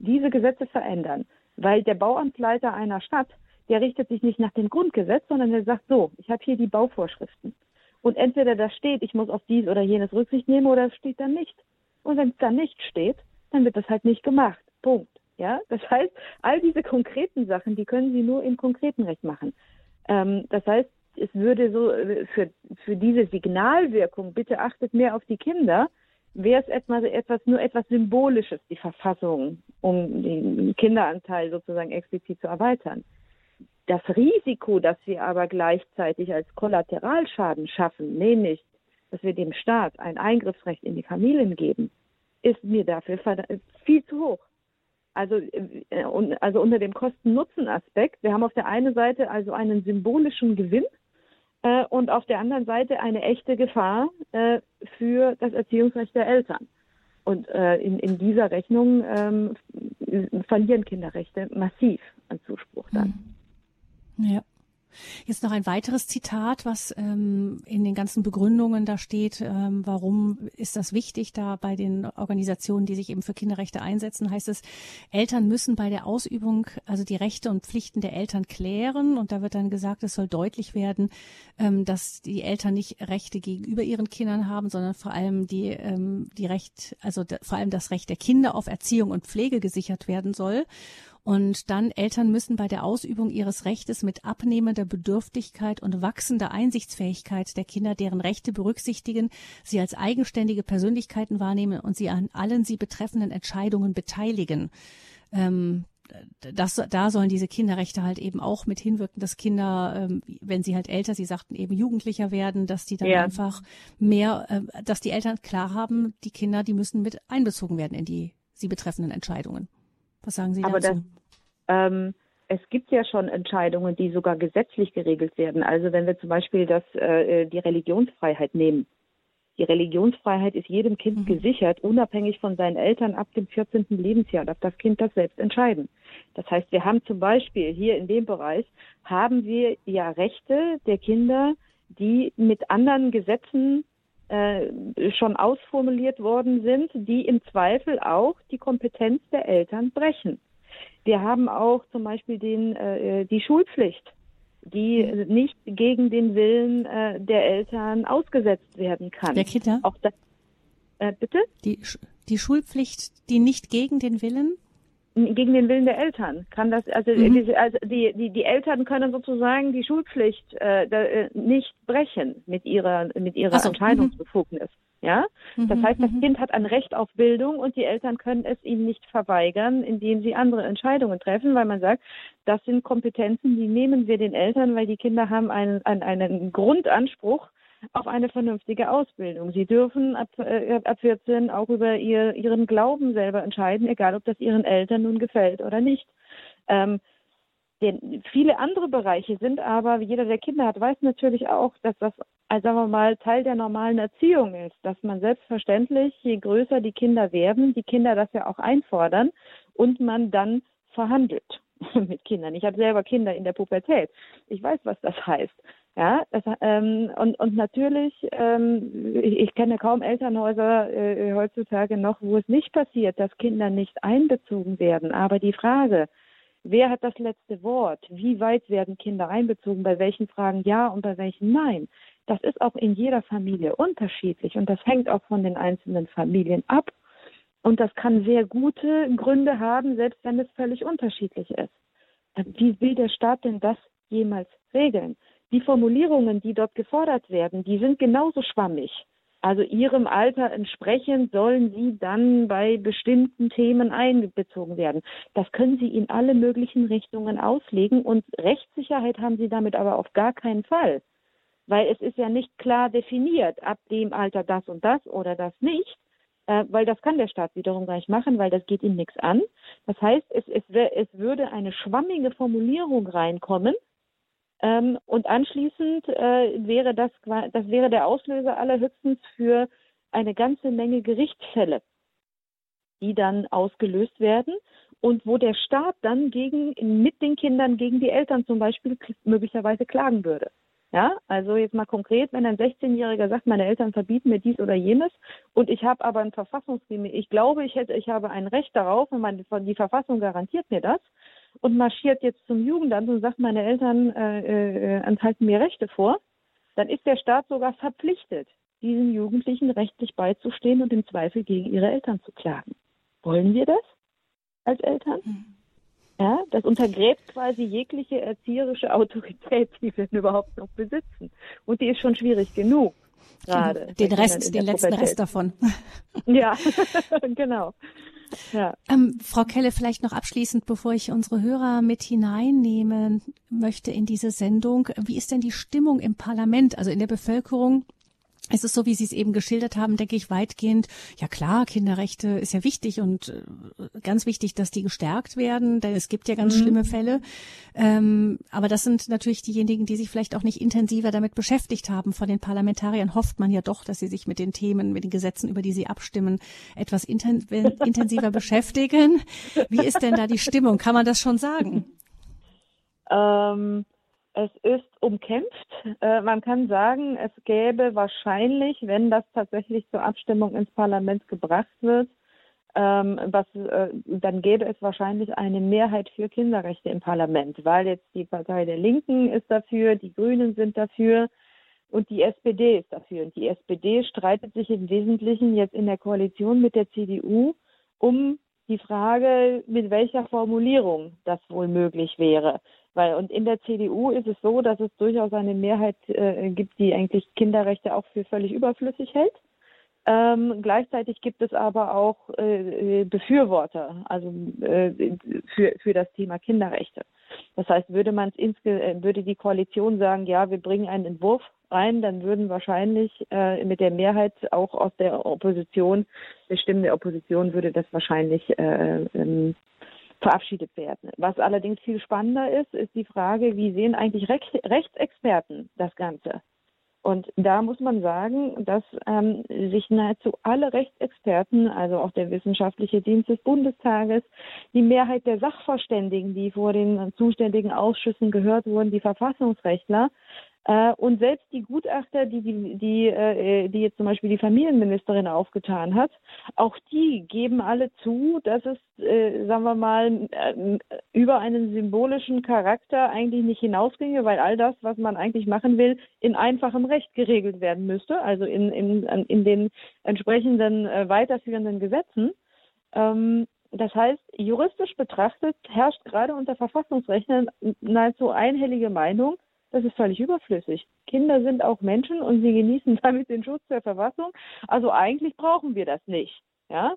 diese Gesetze verändern. Weil der Bauamtsleiter einer Stadt, der richtet sich nicht nach dem Grundgesetz, sondern der sagt so, ich habe hier die Bauvorschriften. Und entweder da steht, ich muss auf dies oder jenes Rücksicht nehmen oder es steht dann nicht. Und wenn es dann nicht steht, dann wird das halt nicht gemacht. Punkt. Ja, das heißt, all diese konkreten Sachen, die können Sie nur im konkreten Recht machen. Ähm, das heißt, es würde so äh, für, für diese Signalwirkung, bitte achtet mehr auf die Kinder, wäre es etwas, etwas, nur etwas Symbolisches, die Verfassung, um den Kinderanteil sozusagen explizit zu erweitern. Das Risiko, das wir aber gleichzeitig als Kollateralschaden schaffen, nämlich, dass wir dem Staat ein Eingriffsrecht in die Familien geben, ist mir dafür viel zu hoch. Also, äh, also unter dem Kosten-Nutzen-Aspekt. Wir haben auf der einen Seite also einen symbolischen Gewinn äh, und auf der anderen Seite eine echte Gefahr äh, für das Erziehungsrecht der Eltern. Und äh, in, in dieser Rechnung ähm, verlieren Kinderrechte massiv an Zuspruch dann. Ja. Jetzt noch ein weiteres Zitat, was ähm, in den ganzen Begründungen da steht. Ähm, warum ist das wichtig? Da bei den Organisationen, die sich eben für Kinderrechte einsetzen, heißt es, Eltern müssen bei der Ausübung also die Rechte und Pflichten der Eltern klären. Und da wird dann gesagt, es soll deutlich werden, ähm, dass die Eltern nicht Rechte gegenüber ihren Kindern haben, sondern vor allem die, ähm, die Recht, also vor allem das Recht der Kinder auf Erziehung und Pflege gesichert werden soll. Und dann Eltern müssen bei der Ausübung ihres Rechtes mit abnehmender Bedürftigkeit und wachsender Einsichtsfähigkeit der Kinder deren Rechte berücksichtigen, sie als eigenständige Persönlichkeiten wahrnehmen und sie an allen sie betreffenden Entscheidungen beteiligen. Ähm, das, da sollen diese Kinderrechte halt eben auch mit hinwirken, dass Kinder, ähm, wenn sie halt älter, sie sagten eben Jugendlicher werden, dass die dann ja. einfach mehr, äh, dass die Eltern klar haben, die Kinder, die müssen mit einbezogen werden in die sie betreffenden Entscheidungen. Was sagen Sie Aber dazu? Ähm, es gibt ja schon Entscheidungen, die sogar gesetzlich geregelt werden. Also wenn wir zum Beispiel das, äh, die Religionsfreiheit nehmen. Die Religionsfreiheit ist jedem Kind mhm. gesichert, unabhängig von seinen Eltern ab dem 14. Lebensjahr darf das Kind das selbst entscheiden. Das heißt, wir haben zum Beispiel hier in dem Bereich, haben wir ja Rechte der Kinder, die mit anderen Gesetzen äh, schon ausformuliert worden sind, die im Zweifel auch die Kompetenz der Eltern brechen. Wir haben auch zum Beispiel den, äh, die Schulpflicht, die mhm. nicht gegen den Willen äh, der Eltern ausgesetzt werden kann. Der Kinder? Auch das, äh, bitte? Die, die Schulpflicht, die nicht gegen den Willen? gegen den Willen der Eltern kann das also, mhm. die, also die, die die Eltern können sozusagen die Schulpflicht äh, äh, nicht brechen mit ihrer mit ihrer so. Entscheidungsbefugnis mhm. Ja das mhm. heißt das mhm. Kind hat ein Recht auf Bildung und die Eltern können es ihm nicht verweigern indem sie andere Entscheidungen treffen weil man sagt das sind Kompetenzen die nehmen wir den Eltern weil die Kinder haben einen einen, einen Grundanspruch auf eine vernünftige Ausbildung. Sie dürfen ab, äh, ab 14 auch über ihr, ihren Glauben selber entscheiden, egal ob das ihren Eltern nun gefällt oder nicht. Ähm, denn viele andere Bereiche sind aber, wie jeder, der Kinder hat, weiß natürlich auch, dass das, also sagen wir mal, Teil der normalen Erziehung ist, dass man selbstverständlich, je größer die Kinder werden, die Kinder das ja auch einfordern und man dann verhandelt. (laughs) mit Kindern. Ich habe selber Kinder in der Pubertät. Ich weiß, was das heißt. Ja, das, ähm, und, und natürlich, ähm, ich, ich kenne kaum Elternhäuser äh, heutzutage noch, wo es nicht passiert, dass Kinder nicht einbezogen werden. Aber die Frage, wer hat das letzte Wort? Wie weit werden Kinder einbezogen? Bei welchen Fragen ja und bei welchen nein? Das ist auch in jeder Familie unterschiedlich und das hängt auch von den einzelnen Familien ab. Und das kann sehr gute Gründe haben, selbst wenn es völlig unterschiedlich ist. Wie will der Staat denn das jemals regeln? Die Formulierungen, die dort gefordert werden, die sind genauso schwammig. Also ihrem Alter entsprechend sollen sie dann bei bestimmten Themen einbezogen werden. Das können sie in alle möglichen Richtungen auslegen und Rechtssicherheit haben sie damit aber auf gar keinen Fall. Weil es ist ja nicht klar definiert, ab dem Alter das und das oder das nicht, äh, weil das kann der Staat wiederum gar nicht machen, weil das geht ihm nichts an. Das heißt, es, es, es würde eine schwammige Formulierung reinkommen, ähm, und anschließend äh, wäre das, das wäre der Auslöser allerhöchstens für eine ganze Menge Gerichtsfälle, die dann ausgelöst werden und wo der Staat dann gegen, mit den Kindern gegen die Eltern zum Beispiel möglicherweise klagen würde. Ja, also jetzt mal konkret, wenn ein 16-Jähriger sagt, meine Eltern verbieten mir dies oder jenes und ich habe aber ein Verfassungsgemäß, ich glaube, ich hätte, ich habe ein Recht darauf und meine, die Verfassung garantiert mir das, und marschiert jetzt zum Jugendamt und sagt, meine Eltern äh, äh, enthalten mir Rechte vor, dann ist der Staat sogar verpflichtet, diesen Jugendlichen rechtlich beizustehen und im Zweifel gegen ihre Eltern zu klagen. Wollen wir das als Eltern? Mhm. Ja, das untergräbt quasi jegliche erzieherische Autorität, die wir überhaupt noch besitzen. Und die ist schon schwierig genug. Gerade. Den Rest, den letzten Rest davon. (laughs) Ja, (laughs) genau. Ja. Ähm, Frau Kelle, vielleicht noch abschließend, bevor ich unsere Hörer mit hineinnehmen möchte in diese Sendung. Wie ist denn die Stimmung im Parlament, also in der Bevölkerung? Es ist so, wie Sie es eben geschildert haben, denke ich, weitgehend, ja klar, Kinderrechte ist ja wichtig und äh, ganz wichtig, dass die gestärkt werden, denn es gibt ja ganz mhm. schlimme Fälle. Ähm, aber das sind natürlich diejenigen, die sich vielleicht auch nicht intensiver damit beschäftigt haben. Von den Parlamentariern hofft man ja doch, dass sie sich mit den Themen, mit den Gesetzen, über die sie abstimmen, etwas inten (laughs) intensiver beschäftigen. Wie ist denn da die Stimmung? Kann man das schon sagen? Ähm es ist umkämpft. Äh, man kann sagen, es gäbe wahrscheinlich, wenn das tatsächlich zur Abstimmung ins Parlament gebracht wird, ähm, was, äh, dann gäbe es wahrscheinlich eine Mehrheit für Kinderrechte im Parlament, weil jetzt die Partei der Linken ist dafür, die Grünen sind dafür und die SPD ist dafür. Und die SPD streitet sich im Wesentlichen jetzt in der Koalition mit der CDU um die Frage, mit welcher Formulierung das wohl möglich wäre. Weil und in der CDU ist es so, dass es durchaus eine Mehrheit äh, gibt, die eigentlich Kinderrechte auch für völlig überflüssig hält. Ähm, gleichzeitig gibt es aber auch äh, Befürworter, also äh, für, für das Thema Kinderrechte. Das heißt, würde man äh, würde die Koalition sagen, ja, wir bringen einen Entwurf rein, dann würden wahrscheinlich äh, mit der Mehrheit auch aus der Opposition, der Stimmen der Opposition würde das wahrscheinlich äh, ähm, verabschiedet werden. Was allerdings viel spannender ist, ist die Frage, wie sehen eigentlich Recht, Rechtsexperten das Ganze? Und da muss man sagen, dass ähm, sich nahezu alle Rechtsexperten, also auch der wissenschaftliche Dienst des Bundestages, die Mehrheit der Sachverständigen, die vor den zuständigen Ausschüssen gehört wurden, die Verfassungsrechtler, und selbst die Gutachter, die, die, die, äh, die jetzt zum Beispiel die Familienministerin aufgetan hat, auch die geben alle zu, dass es, äh, sagen wir mal, äh, über einen symbolischen Charakter eigentlich nicht hinausginge, weil all das, was man eigentlich machen will, in einfachem Recht geregelt werden müsste, also in, in, in den entsprechenden äh, weiterführenden Gesetzen. Ähm, das heißt, juristisch betrachtet herrscht gerade unter Verfassungsrechtlern nahezu einhellige Meinung, das ist völlig überflüssig. Kinder sind auch Menschen und sie genießen (laughs) damit den Schutz der Verfassung. Also eigentlich brauchen wir das nicht. Ja?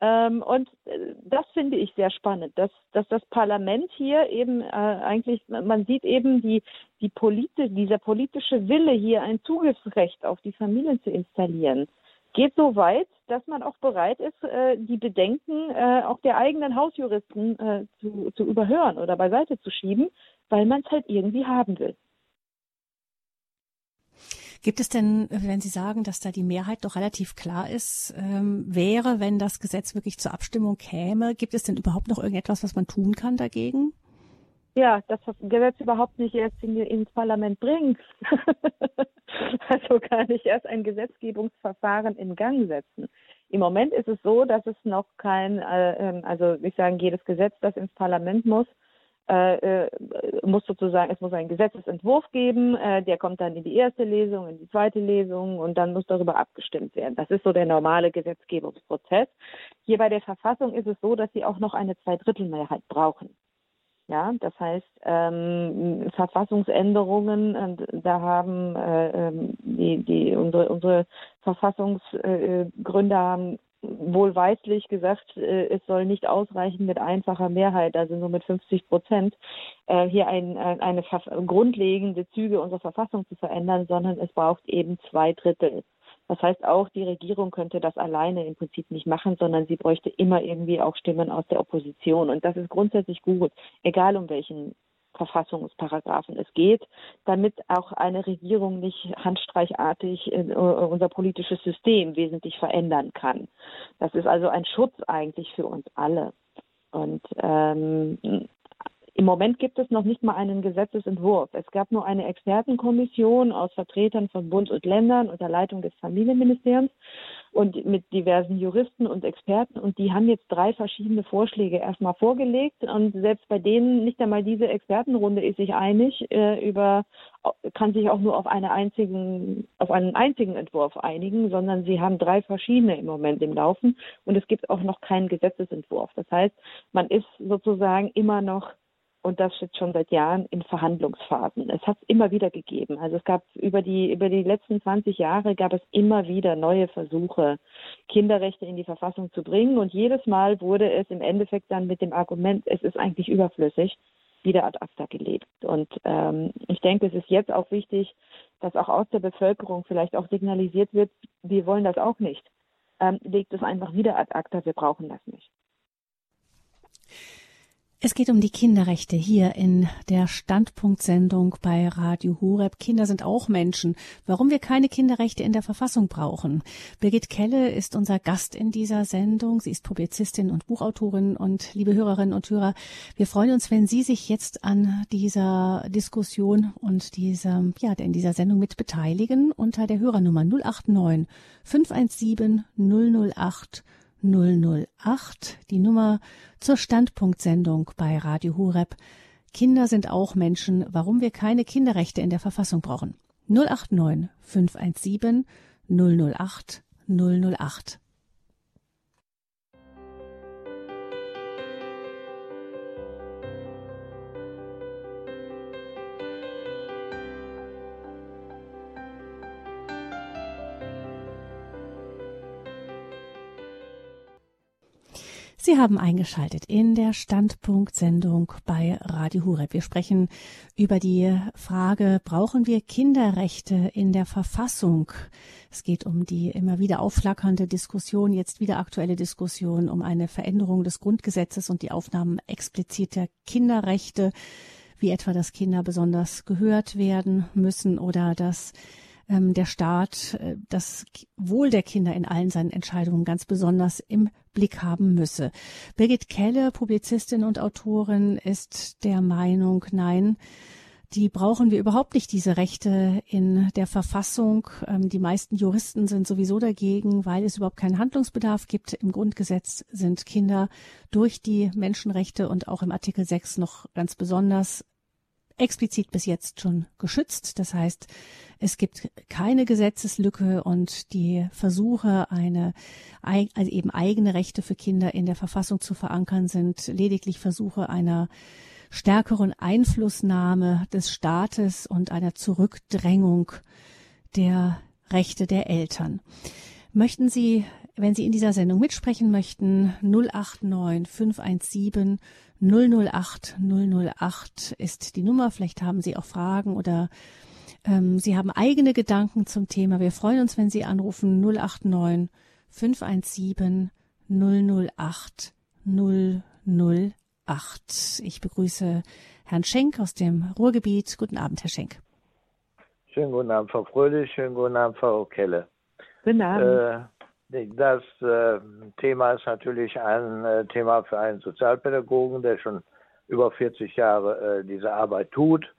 Ähm, und äh, das finde ich sehr spannend, dass, dass das Parlament hier eben äh, eigentlich, man sieht eben die, die Politi dieser politische Wille hier ein Zugriffsrecht auf die Familien zu installieren geht so weit, dass man auch bereit ist, äh, die Bedenken äh, auch der eigenen Hausjuristen zu, zu überhören oder beiseite zu schieben, weil man es halt irgendwie haben will. Gibt es denn, wenn Sie sagen, dass da die Mehrheit doch relativ klar ist, ähm, wäre, wenn das Gesetz wirklich zur Abstimmung käme, gibt es denn überhaupt noch irgendetwas, was man tun kann dagegen? ja, das Gesetz überhaupt nicht erst in, ins Parlament bringt. (laughs) also gar nicht erst ein Gesetzgebungsverfahren in Gang setzen. Im Moment ist es so, dass es noch kein, äh, ähm, also ich sage, jedes Gesetz, das ins Parlament muss, äh, äh, muss sozusagen, es muss einen Gesetzesentwurf geben, äh, der kommt dann in die erste Lesung, in die zweite Lesung und dann muss darüber abgestimmt werden. Das ist so der normale Gesetzgebungsprozess. Hier bei der Verfassung ist es so, dass sie auch noch eine Zweidrittelmehrheit brauchen. Ja, das heißt, ähm, Verfassungsänderungen, und da haben äh, ähm, die, die, unsere, unsere Verfassungsgründer haben wohlweislich gesagt, äh, es soll nicht ausreichen mit einfacher Mehrheit, also nur mit 50 Prozent, äh, hier ein, eine grundlegende Züge unserer Verfassung zu verändern, sondern es braucht eben zwei Drittel. Das heißt, auch die Regierung könnte das alleine im Prinzip nicht machen, sondern sie bräuchte immer irgendwie auch Stimmen aus der Opposition. Und das ist grundsätzlich gut, egal um welchen Verfassungsparagraphen es geht, damit auch eine Regierung nicht handstreichartig äh, unser politisches System wesentlich verändern kann. Das ist also ein Schutz eigentlich für uns alle. Und ähm, im Moment gibt es noch nicht mal einen Gesetzesentwurf. Es gab nur eine Expertenkommission aus Vertretern von Bund und Ländern unter Leitung des Familienministeriums und mit diversen Juristen und Experten. Und die haben jetzt drei verschiedene Vorschläge erstmal vorgelegt. Und selbst bei denen nicht einmal diese Expertenrunde ist sich einig äh, über, kann sich auch nur auf, eine einzigen, auf einen einzigen Entwurf einigen, sondern sie haben drei verschiedene im Moment im Laufen. Und es gibt auch noch keinen Gesetzesentwurf. Das heißt, man ist sozusagen immer noch und das jetzt schon seit Jahren in Verhandlungsphasen. Es hat es immer wieder gegeben. Also es gab über die, über die letzten 20 Jahre gab es immer wieder neue Versuche, Kinderrechte in die Verfassung zu bringen. Und jedes Mal wurde es im Endeffekt dann mit dem Argument, es ist eigentlich überflüssig, wieder ad acta gelebt. Und ähm, ich denke, es ist jetzt auch wichtig, dass auch aus der Bevölkerung vielleicht auch signalisiert wird, wir wollen das auch nicht. Ähm, legt es einfach wieder ad acta, wir brauchen das nicht. Es geht um die Kinderrechte hier in der Standpunktsendung bei Radio Horeb. Kinder sind auch Menschen. Warum wir keine Kinderrechte in der Verfassung brauchen. Birgit Kelle ist unser Gast in dieser Sendung. Sie ist Publizistin und Buchautorin. Und liebe Hörerinnen und Hörer, wir freuen uns, wenn Sie sich jetzt an dieser Diskussion und dieser, ja, in dieser Sendung mit beteiligen unter der Hörernummer 089 517 008 008, die Nummer zur Standpunktsendung bei Radio Hureb. Kinder sind auch Menschen, warum wir keine Kinderrechte in der Verfassung brauchen. 089 517 008 008. Sie haben eingeschaltet in der Standpunktsendung bei Radio Hureb. Wir sprechen über die Frage, brauchen wir Kinderrechte in der Verfassung? Es geht um die immer wieder aufflackernde Diskussion, jetzt wieder aktuelle Diskussion um eine Veränderung des Grundgesetzes und die Aufnahmen expliziter Kinderrechte, wie etwa, dass Kinder besonders gehört werden müssen oder dass ähm, der Staat äh, das Wohl der Kinder in allen seinen Entscheidungen ganz besonders im Blick haben müsse. Birgit Kelle, Publizistin und Autorin, ist der Meinung, nein, die brauchen wir überhaupt nicht, diese Rechte in der Verfassung. Ähm, die meisten Juristen sind sowieso dagegen, weil es überhaupt keinen Handlungsbedarf gibt. Im Grundgesetz sind Kinder durch die Menschenrechte und auch im Artikel 6 noch ganz besonders explizit bis jetzt schon geschützt. Das heißt, es gibt keine Gesetzeslücke und die Versuche, eine also eben eigene Rechte für Kinder in der Verfassung zu verankern, sind lediglich Versuche einer stärkeren Einflussnahme des Staates und einer Zurückdrängung der Rechte der Eltern. Möchten Sie, wenn Sie in dieser Sendung mitsprechen möchten, 089 517 008 008 ist die Nummer. Vielleicht haben Sie auch Fragen oder ähm, Sie haben eigene Gedanken zum Thema. Wir freuen uns, wenn Sie anrufen 089 517 008 008. Ich begrüße Herrn Schenk aus dem Ruhrgebiet. Guten Abend, Herr Schenk. Schönen guten Abend, Frau Fröhlich. Schönen guten Abend, Frau Kelle. Guten Abend. Äh, das äh, Thema ist natürlich ein äh, Thema für einen Sozialpädagogen, der schon über 40 Jahre äh, diese Arbeit tut.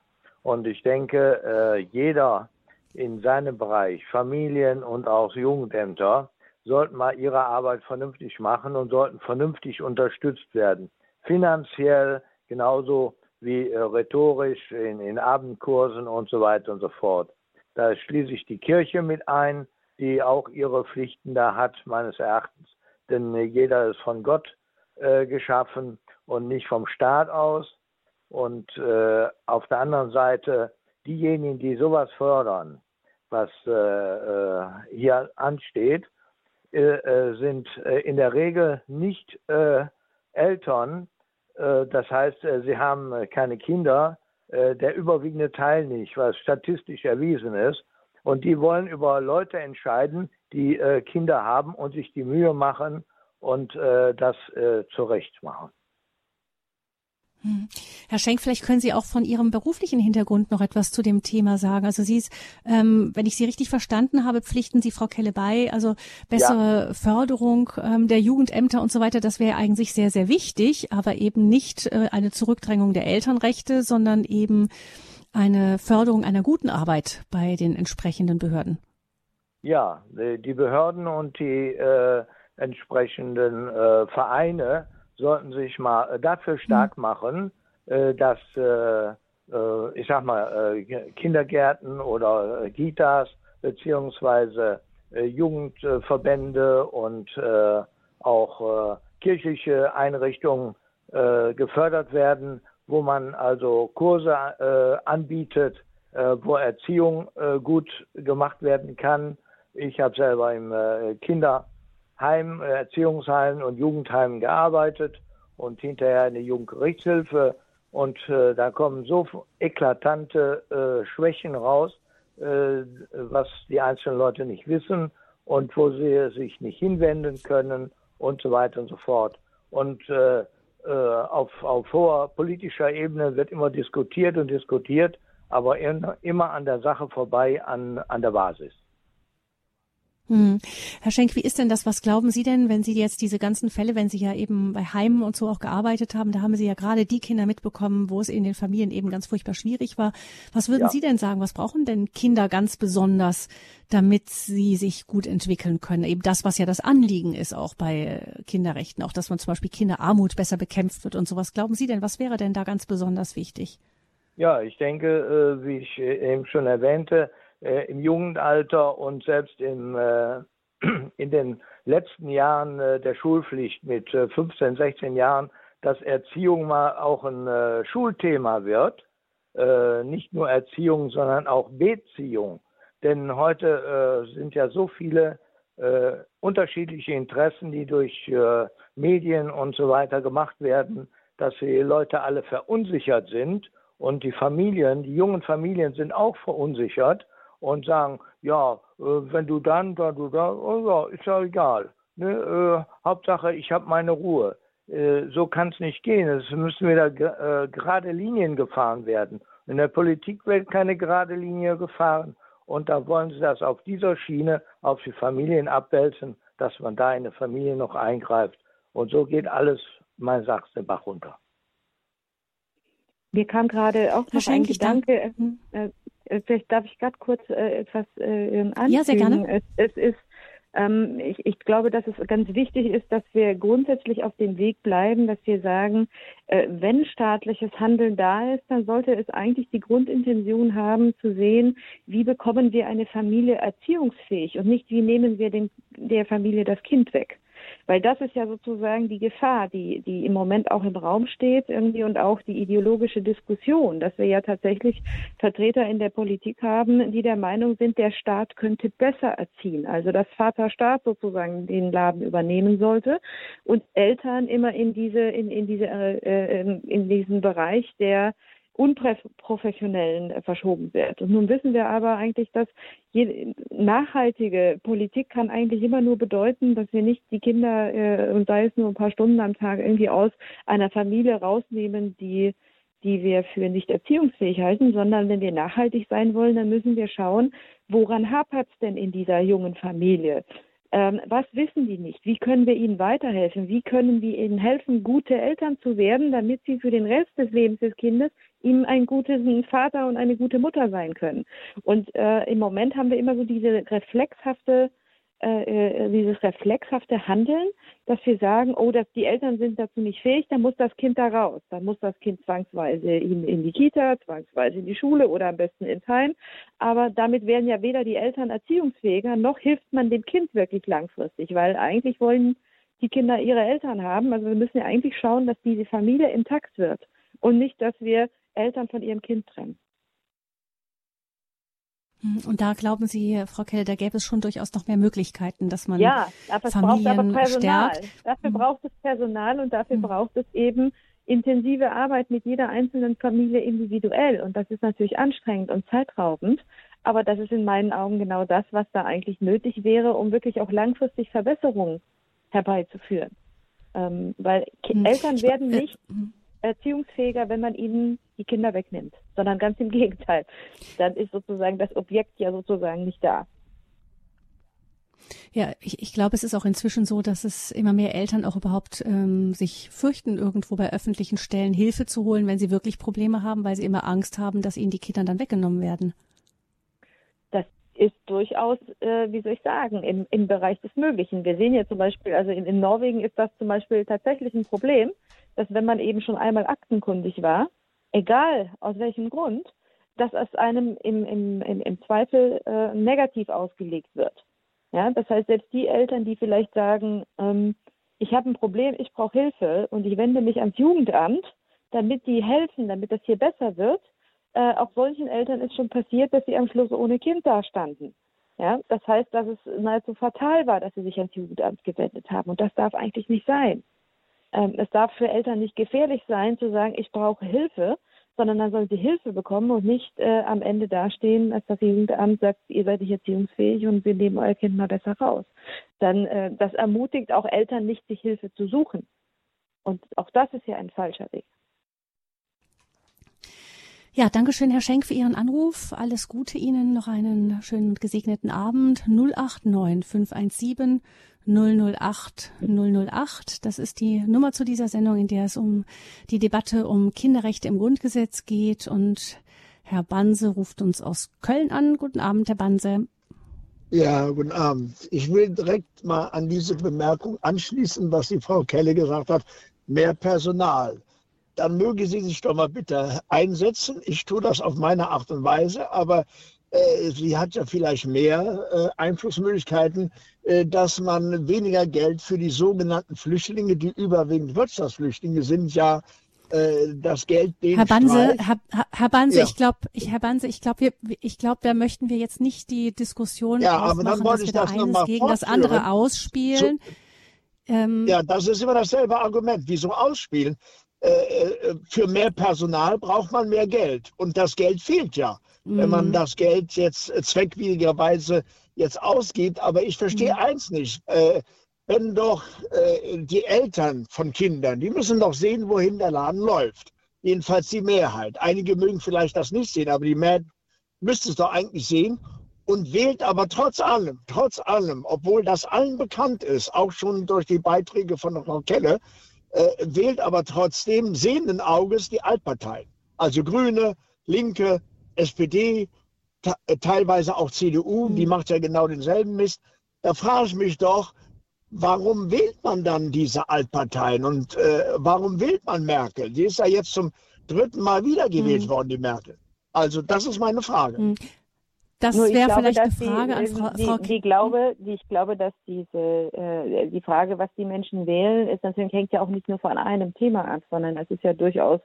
Und ich denke, äh, jeder in seinem Bereich, Familien und auch Jugendämter, sollten mal ihre Arbeit vernünftig machen und sollten vernünftig unterstützt werden. Finanziell genauso wie rhetorisch in, in Abendkursen und so weiter und so fort. Da schließe ich die Kirche mit ein, die auch ihre Pflichten da hat, meines Erachtens. Denn äh, jeder ist von Gott äh, geschaffen und nicht vom Staat aus. Und äh, auf der anderen Seite diejenigen, die sowas fördern, was äh, äh hier ansteht, äh, sind in der Regel nicht Eltern, das heißt, sie haben keine Kinder, der überwiegende Teil nicht, was statistisch erwiesen ist. Und die wollen über Leute entscheiden, die äh, Kinder haben und sich die Mühe machen und äh, das äh, zurecht machen. Hm. Herr Schenk, vielleicht können Sie auch von Ihrem beruflichen Hintergrund noch etwas zu dem Thema sagen. Also Sie, ähm, wenn ich Sie richtig verstanden habe, pflichten Sie Frau Kelle bei, also bessere ja. Förderung ähm, der Jugendämter und so weiter, das wäre eigentlich sehr, sehr wichtig, aber eben nicht äh, eine Zurückdrängung der Elternrechte, sondern eben eine Förderung einer guten Arbeit bei den entsprechenden Behörden? Ja, die Behörden und die äh, entsprechenden äh, Vereine sollten sich mal dafür stark mhm. machen, äh, dass, äh, äh, ich sag mal, äh, Kindergärten oder Gitas beziehungsweise Jugendverbände und auch kirchliche Einrichtungen gefördert werden, wo man also Kurse äh, anbietet, äh, wo Erziehung äh, gut gemacht werden kann. Ich habe selber im äh, Kinderheim, äh, Erziehungsheim und Jugendheim gearbeitet und hinterher eine Jugendgerichtshilfe. Und äh, da kommen so eklatante Schwächen raus, was die einzelnen Leute nicht wissen und wo sie sich nicht hinwenden können und so weiter und so fort. Und auf, auf hoher politischer Ebene wird immer diskutiert und diskutiert, aber immer an der Sache vorbei, an, an der Basis. Hm. Herr Schenk, wie ist denn das? Was glauben Sie denn, wenn Sie jetzt diese ganzen Fälle, wenn Sie ja eben bei Heimen und so auch gearbeitet haben, da haben Sie ja gerade die Kinder mitbekommen, wo es in den Familien eben ganz furchtbar schwierig war. Was würden ja. Sie denn sagen? Was brauchen denn Kinder ganz besonders, damit sie sich gut entwickeln können? Eben das, was ja das Anliegen ist auch bei Kinderrechten, auch dass man zum Beispiel Kinderarmut besser bekämpft wird und sowas. Glauben Sie denn, was wäre denn da ganz besonders wichtig? Ja, ich denke, äh, wie ich äh, eben schon erwähnte, äh, im Jugendalter und selbst im, äh, (clears throat) in den letzten Jahren äh, der Schulpflicht mit äh, 15, 16 Jahren, dass Erziehung mal auch ein äh, Schulthema wird. Äh, nicht nur Erziehung, sondern auch Beziehung. Denn heute sind ja so viele unterschiedliche Interessen, die durch Medien und so weiter gemacht werden, dass die Leute alle verunsichert sind und die Familien, die jungen Familien sind auch verunsichert und sagen, ja, äh, wenn du dann, da du da, oh ja, ist ja egal. Ne? Äh, Hauptsache, ich habe meine Ruhe. Äh, so kann es nicht gehen. Es müssen wieder äh, gerade Linien gefahren werden. In der Politik wird keine gerade Linie gefahren. Und da wollen sie das auf dieser Schiene auf die Familien abwälzen, dass man da in eine Familie noch eingreift. Und so geht alles, mein Sachs, den Bach runter. Mir kam gerade auch noch ein Gedanke, äh, äh, vielleicht darf ich gerade kurz äh, etwas äh, anfügen. Ja, sehr gerne. Es, es ist, ähm, ich, ich glaube, dass es ganz wichtig ist, dass wir grundsätzlich auf dem Weg bleiben, dass wir sagen, äh, wenn staatliches Handeln da ist, dann sollte es eigentlich die Grundintention haben, zu sehen, wie bekommen wir eine Familie erziehungsfähig und nicht, wie nehmen wir den, der Familie das Kind weg. Weil das ist ja sozusagen die Gefahr, die, die im Moment auch im Raum steht irgendwie und auch die ideologische Diskussion, dass wir ja tatsächlich Vertreter in der Politik haben, die der Meinung sind, der Staat könnte besser erziehen. Also dass Vaterstaat sozusagen den Laden übernehmen sollte und Eltern immer in diese, in, in diese, äh, in diesen Bereich der unprofessionellen äh, verschoben wird. Und nun wissen wir aber eigentlich, dass nachhaltige Politik kann eigentlich immer nur bedeuten, dass wir nicht die Kinder, äh, und sei es nur ein paar Stunden am Tag, irgendwie aus einer Familie rausnehmen, die die wir für nicht erziehungsfähig halten, sondern wenn wir nachhaltig sein wollen, dann müssen wir schauen, woran hapert es denn in dieser jungen Familie? Ähm, was wissen die nicht? Wie können wir ihnen weiterhelfen? Wie können wir ihnen helfen, gute Eltern zu werden, damit sie für den Rest des Lebens des Kindes ihm ein gutes Vater und eine gute Mutter sein können? Und äh, im Moment haben wir immer so diese reflexhafte äh, äh, dieses reflexhafte Handeln, dass wir sagen, oh, dass die Eltern sind dazu nicht fähig, dann muss das Kind da raus. Dann muss das Kind zwangsweise in, in die Kita, zwangsweise in die Schule oder am besten ins Heim. Aber damit werden ja weder die Eltern erziehungsfähiger, noch hilft man dem Kind wirklich langfristig, weil eigentlich wollen die Kinder ihre Eltern haben. Also wir müssen ja eigentlich schauen, dass diese Familie intakt wird und nicht, dass wir Eltern von ihrem Kind trennen. Hm, und da glauben Sie, Frau Kelle, da gäbe es schon durchaus noch mehr Möglichkeiten, dass man ja, aber es Familien braucht aber Personal. Stärkt. Dafür mhm. braucht es Personal und dafür mhm. braucht es eben intensive Arbeit mit jeder einzelnen Familie individuell. Und das ist natürlich anstrengend und zeitraubend. Aber das ist in meinen Augen genau das, was da eigentlich nötig wäre, um wirklich auch langfristig Verbesserungen herbeizuführen. Ähm, weil mhm. Eltern werden nicht hm erziehungsfähiger, wenn man ihnen die Kinder wegnimmt, sondern ganz im (laughs) Gegenteil. Dann ist sozusagen das Objekt ja sozusagen nicht da. Ja, ich, ich glaube, es ist auch inzwischen so, dass es immer mehr Eltern auch überhaupt ähm, sich fürchten, irgendwo bei öffentlichen Stellen Hilfe zu holen, wenn sie wirklich Probleme haben, weil sie immer Angst haben, dass ihnen die Kinder dann weggenommen werden. Das ist durchaus, äh, wie soll ich sagen, im, im Bereich des Möglichen. Wir sehen ja zum Beispiel, also in, in Norwegen ist das zum Beispiel tatsächlich ein Problem, dass wenn man eben schon einmal aktenkundig war, egal aus welchem Grund, dass es einem im, im, im, im Zweifel äh, negativ ausgelegt wird. Ja, das heißt, selbst die Eltern, die vielleicht sagen, ähm, ich habe ein Problem, ich brauche Hilfe und ich wende mich ans Jugendamt, damit die helfen, damit das hier besser wird, äh, auch solchen Eltern ist schon passiert, dass sie am Schluss ohne Kind dastanden. Ja, das heißt, dass es nahezu fatal war, dass sie sich ans Jugendamt gewendet haben. Und das darf eigentlich nicht sein. Ähm, es darf für Eltern nicht gefährlich sein, zu sagen, ich brauche Hilfe, sondern dann sollen sie Hilfe bekommen und nicht äh, am Ende dastehen, als das Jugendamt sagt, ihr seid nicht erziehungsfähig und wir nehmen euer Kind mal besser raus. Dann, äh, das ermutigt auch Eltern nicht, sich Hilfe zu suchen. Und auch das ist ja ein falscher Weg. Ja, danke schön, Herr Schenk, für Ihren Anruf. Alles Gute Ihnen. Noch einen schönen und gesegneten Abend. 089 517 008 008. Das ist die Nummer zu dieser Sendung, in der es um die Debatte um Kinderrechte im Grundgesetz geht. Und Herr Banse ruft uns aus Köln an. Guten Abend, Herr Banse. Ja, guten Abend. Ich will direkt mal an diese Bemerkung anschließen, was die Frau Kelle gesagt hat. Mehr Personal dann möge sie sich doch mal bitte einsetzen. Ich tue das auf meine Art und Weise, aber sie hat ja vielleicht mehr äh, Einflussmöglichkeiten, äh, dass man weniger Geld für die sogenannten Flüchtlinge, die überwiegend Wirtschaftsflüchtlinge sind, ja äh, das Geld den Herr Banse, Herr, Herr Banse, ja. ich glaube, ich, Herr Banse, ich glaube, ich glaube, da möchten wir jetzt nicht die Diskussion ja, aber dann wollte dass wir das eines gegen das andere ausspielen. So, ähm, ja, das ist immer dasselbe Argument. Wieso ausspielen? Äh, äh, für mehr Personal braucht man mehr Geld. Und das Geld fehlt ja, mhm. wenn man mhm. das Geld jetzt zweckwidrigerweise jetzt ausgibt. Aber ich verstehe mhm. eins nicht. Äh, wenn doch die Eltern von Kindern, die müssen doch sehen, wohin der Laden läuft. Jedenfalls die Mehrheit. Einige mögen vielleicht das nicht sehen, aber die Mehrheit müsste es doch eigentlich sehen und wählt aber trotz allem, trotz allem, obwohl das allen bekannt ist, auch schon durch die Beiträge von Frau Kelle, äh, wählt aber trotzdem sehenden Auges die Altparteien. Also Grüne, Linke, SPD, äh, teilweise auch CDU, mhm. die macht ja genau denselben Mist. Da frage ich mich doch, warum wählt man dann diese Altparteien und äh, warum wählt man Merkel? Die ist ja jetzt zum dritten Mal wiedergewählt mhm. worden, die Merkel. Also das ist meine Frage. Mhm. Das wäre vielleicht eine Frage die, an Frau, die, Frau die, glaube, die, Ich glaube, dass diese äh, die Frage, was die Menschen wählen, ist natürlich hängt ja auch nicht nur von einem Thema ab, sondern es ist ja durchaus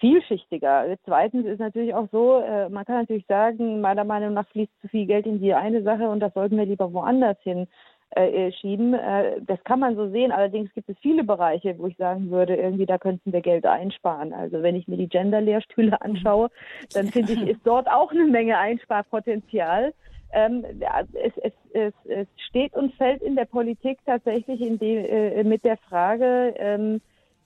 vielschichtiger. Zweitens ist natürlich auch so, äh, man kann natürlich sagen, meiner Meinung nach fließt zu viel Geld in die eine Sache und das sollten wir lieber woanders hin äh, äh, schieben. Äh, das kann man so sehen. Allerdings gibt es viele Bereiche, wo ich sagen würde, irgendwie da könnten wir Geld einsparen. Also wenn ich mir die Gender-Lehrstühle anschaue, dann (laughs) finde ich, ist dort auch eine Menge Einsparpotenzial. Ähm, es, es, es, es steht und fällt in der Politik tatsächlich in die, äh, mit der Frage, ähm, äh,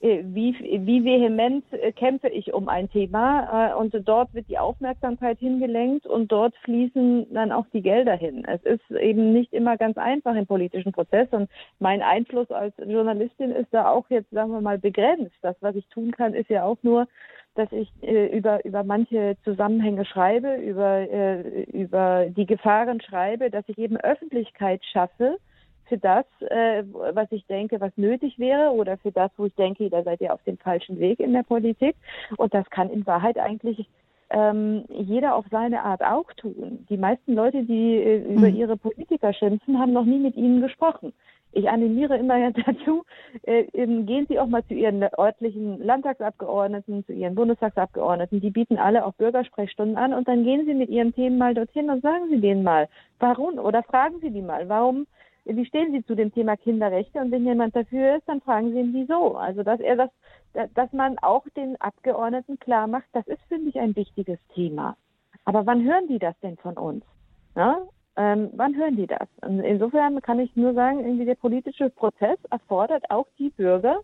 wie, wie vehement äh, kämpfe ich um ein Thema. Äh, und dort wird die Aufmerksamkeit hingelenkt und dort fließen dann auch die Gelder hin. Es ist eben nicht immer ganz einfach im politischen Prozess. Und mein Einfluss als Journalistin ist da auch jetzt, sagen wir mal, begrenzt. Das, was ich tun kann, ist ja auch nur, dass ich äh, über, über manche Zusammenhänge schreibe, über, äh, über die Gefahren schreibe, dass ich eben Öffentlichkeit schaffe, für das, äh, was ich denke, was nötig wäre oder für das, wo ich denke, da seid ihr auf dem falschen Weg in der Politik. Und das kann in Wahrheit eigentlich ähm, jeder auf seine Art auch tun. Die meisten Leute, die äh, über mhm. ihre Politiker schimpfen, haben noch nie mit ihnen gesprochen. Ich animiere immer (laughs) dazu, äh, gehen Sie auch mal zu Ihren örtlichen Landtagsabgeordneten, zu Ihren Bundestagsabgeordneten. Die bieten alle auch Bürgersprechstunden an und dann gehen Sie mit Ihren Themen mal dorthin und sagen Sie denen mal, warum oder fragen Sie die mal, warum wie stehen Sie zu dem Thema Kinderrechte? Und wenn jemand dafür ist, dann fragen Sie ihn, wieso. Also, dass er das, dass man auch den Abgeordneten klar macht, das ist für mich ein wichtiges Thema. Aber wann hören die das denn von uns? Ja? Ähm, wann hören die das? Und insofern kann ich nur sagen, irgendwie der politische Prozess erfordert auch die Bürger,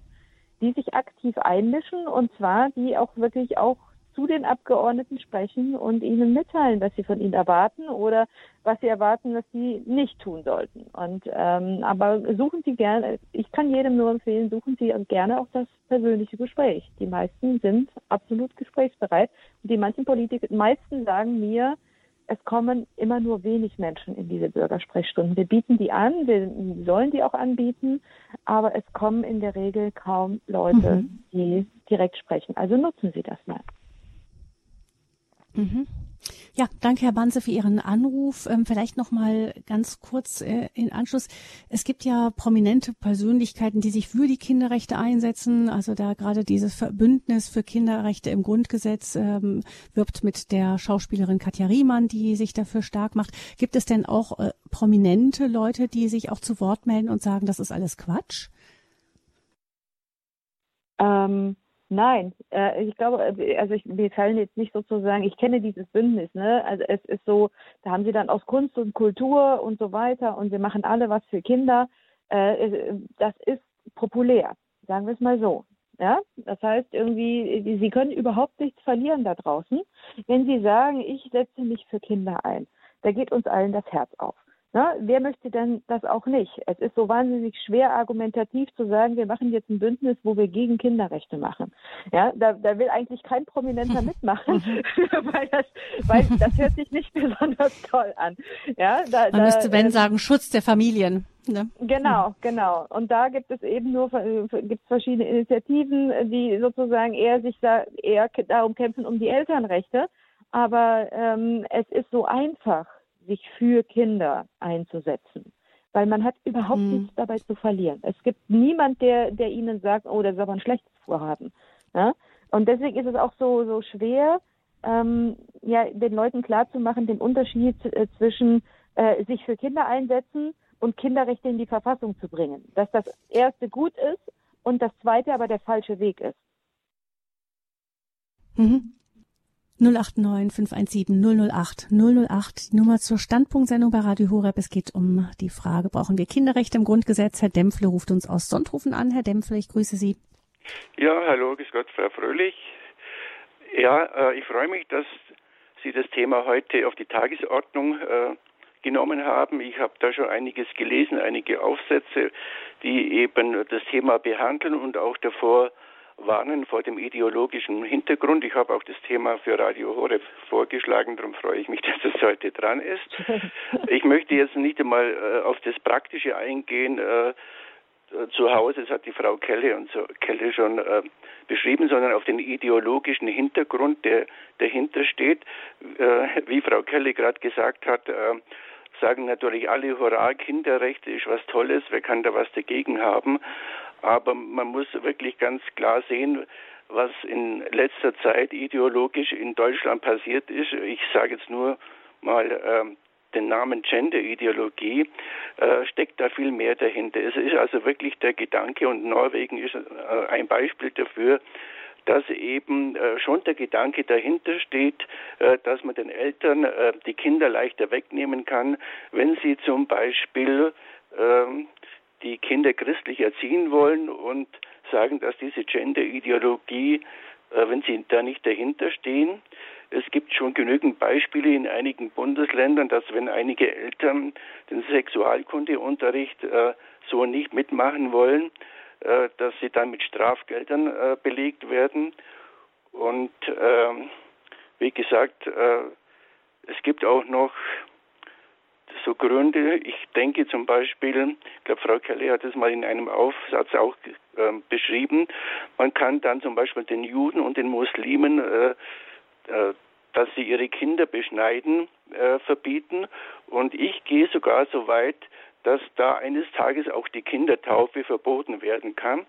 die sich aktiv einmischen und zwar die auch wirklich auch zu den Abgeordneten sprechen und ihnen mitteilen, was sie von ihnen erwarten oder was sie erwarten, was sie nicht tun sollten. Und ähm, aber suchen Sie gerne, ich kann jedem nur empfehlen, suchen Sie gerne auch das persönliche Gespräch. Die meisten sind absolut gesprächsbereit und die manchen Politiker, meisten sagen mir, es kommen immer nur wenig Menschen in diese Bürgersprechstunden. Wir bieten die an, wir sollen die auch anbieten, aber es kommen in der Regel kaum Leute, mhm. die direkt sprechen. Also nutzen Sie das mal. Mhm. Ja, danke Herr Banse für Ihren Anruf. Ähm, vielleicht noch mal ganz kurz äh, in Anschluss. Es gibt ja prominente Persönlichkeiten, die sich für die Kinderrechte einsetzen. Also da gerade dieses Verbündnis für Kinderrechte im Grundgesetz ähm, wirbt mit der Schauspielerin Katja Riemann, die sich dafür stark macht. Gibt es denn auch äh, prominente Leute, die sich auch zu Wort melden und sagen, das ist alles Quatsch? Ähm, Nein, äh, ich glaube, äh, also ich, mir fallen jetzt nicht sozusagen, ich kenne dieses Bündnis, ne? Also es ist so, da haben sie dann aus Kunst und Kultur und so weiter und wir machen alle was für Kinder. Äh, das ist populär, sagen wir es mal so. Ja, das heißt irgendwie, sie können überhaupt nichts verlieren da draußen, wenn sie sagen, ich setze mich für Kinder ein. Da geht uns allen das Herz auf. Na, wer möchte denn das auch nicht? Es ist so wahnsinnig schwer argumentativ zu sagen, wir machen jetzt ein Bündnis, wo wir gegen Kinderrechte machen. Ja, da, da will eigentlich kein Prominenter (laughs) mitmachen, (laughs) weil, das, weil das hört sich nicht (laughs) besonders toll an. Ja, da, Man da, müsste, wenn, äh, sagen, Schutz der Familien. Ne? Genau, genau. Und da gibt es eben nur gibt es verschiedene Initiativen, die sozusagen eher sich da eher darum kämpfen um die Elternrechte. Aber ähm, es ist so einfach sich für Kinder einzusetzen. Weil man hat überhaupt mhm. nichts dabei zu verlieren. Es gibt niemand, der, der ihnen sagt, oh, das ist aber ein schlechtes Vorhaben. Ja? Und deswegen ist es auch so, so schwer, ähm, ja, den Leuten klarzumachen, den Unterschied äh, zwischen äh, sich für Kinder einsetzen und Kinderrechte in die Verfassung zu bringen. Dass das erste gut ist und das zweite aber der falsche Weg ist. Mhm. 089 517 008 008, die Nummer zur Standpunktsendung bei Radio Horeb. Es geht um die Frage, brauchen wir Kinderrechte im Grundgesetz? Herr Dempfle ruft uns aus Sonthofen an. Herr Dempfle, ich grüße Sie. Ja, hallo, grüß Gott, Frau Fröhlich. Ja, äh, ich freue mich, dass Sie das Thema heute auf die Tagesordnung äh, genommen haben. Ich habe da schon einiges gelesen, einige Aufsätze, die eben das Thema behandeln und auch davor warnen vor dem ideologischen Hintergrund. Ich habe auch das Thema für Radio Horeb vorgeschlagen, darum freue ich mich, (laughs) dass es heute dran ist. (laughs) Ich möchte jetzt nicht einmal äh, auf das Praktische eingehen. Äh, zu Hause, das hat die Frau Kelle und so Kelle schon äh, beschrieben, sondern auf den ideologischen Hintergrund, der dahinter steht. Äh, wie Frau Kelle gerade gesagt hat, äh, sagen natürlich alle, hurra, Kinderrechte ist was Tolles, wer kann da was dagegen haben? Aber man muss wirklich ganz klar sehen, was in letzter Zeit ideologisch in Deutschland passiert ist. Ich sage jetzt nur mal äh, den Namen Gender-Ideologie, äh, steckt da viel mehr dahinter. Es ist also wirklich der Gedanke, und Norwegen ist äh, ein Beispiel dafür, dass eben äh, schon der Gedanke dahinter steht, äh, dass man den Eltern äh, die Kinder leichter wegnehmen kann, wenn sie zum Beispiel ähm, die Kinder christlich erziehen wollen und sagen, dass diese Gender-Ideologie, äh, wenn sie da nicht dahinter stehen, es gibt schon genügend Beispiele in einigen Bundesländern, dass wenn einige Eltern den Sexualkundeunterricht äh, so nicht mitmachen wollen, äh, dass sie dann mit Strafgeldern äh, belegt werden. Und ähm, wie gesagt, äh, es gibt auch noch so Gründe. Ich denke zum Beispiel, ich glaube, Frau Kelly hat es mal in einem Aufsatz auch äh, beschrieben, man kann dann zum Beispiel den Juden und den Muslimen, äh, äh, dass sie ihre Kinder beschneiden, äh, verbieten. Und ich gehe sogar so weit, dass da eines Tages auch die Kindertaufe verboten werden kann.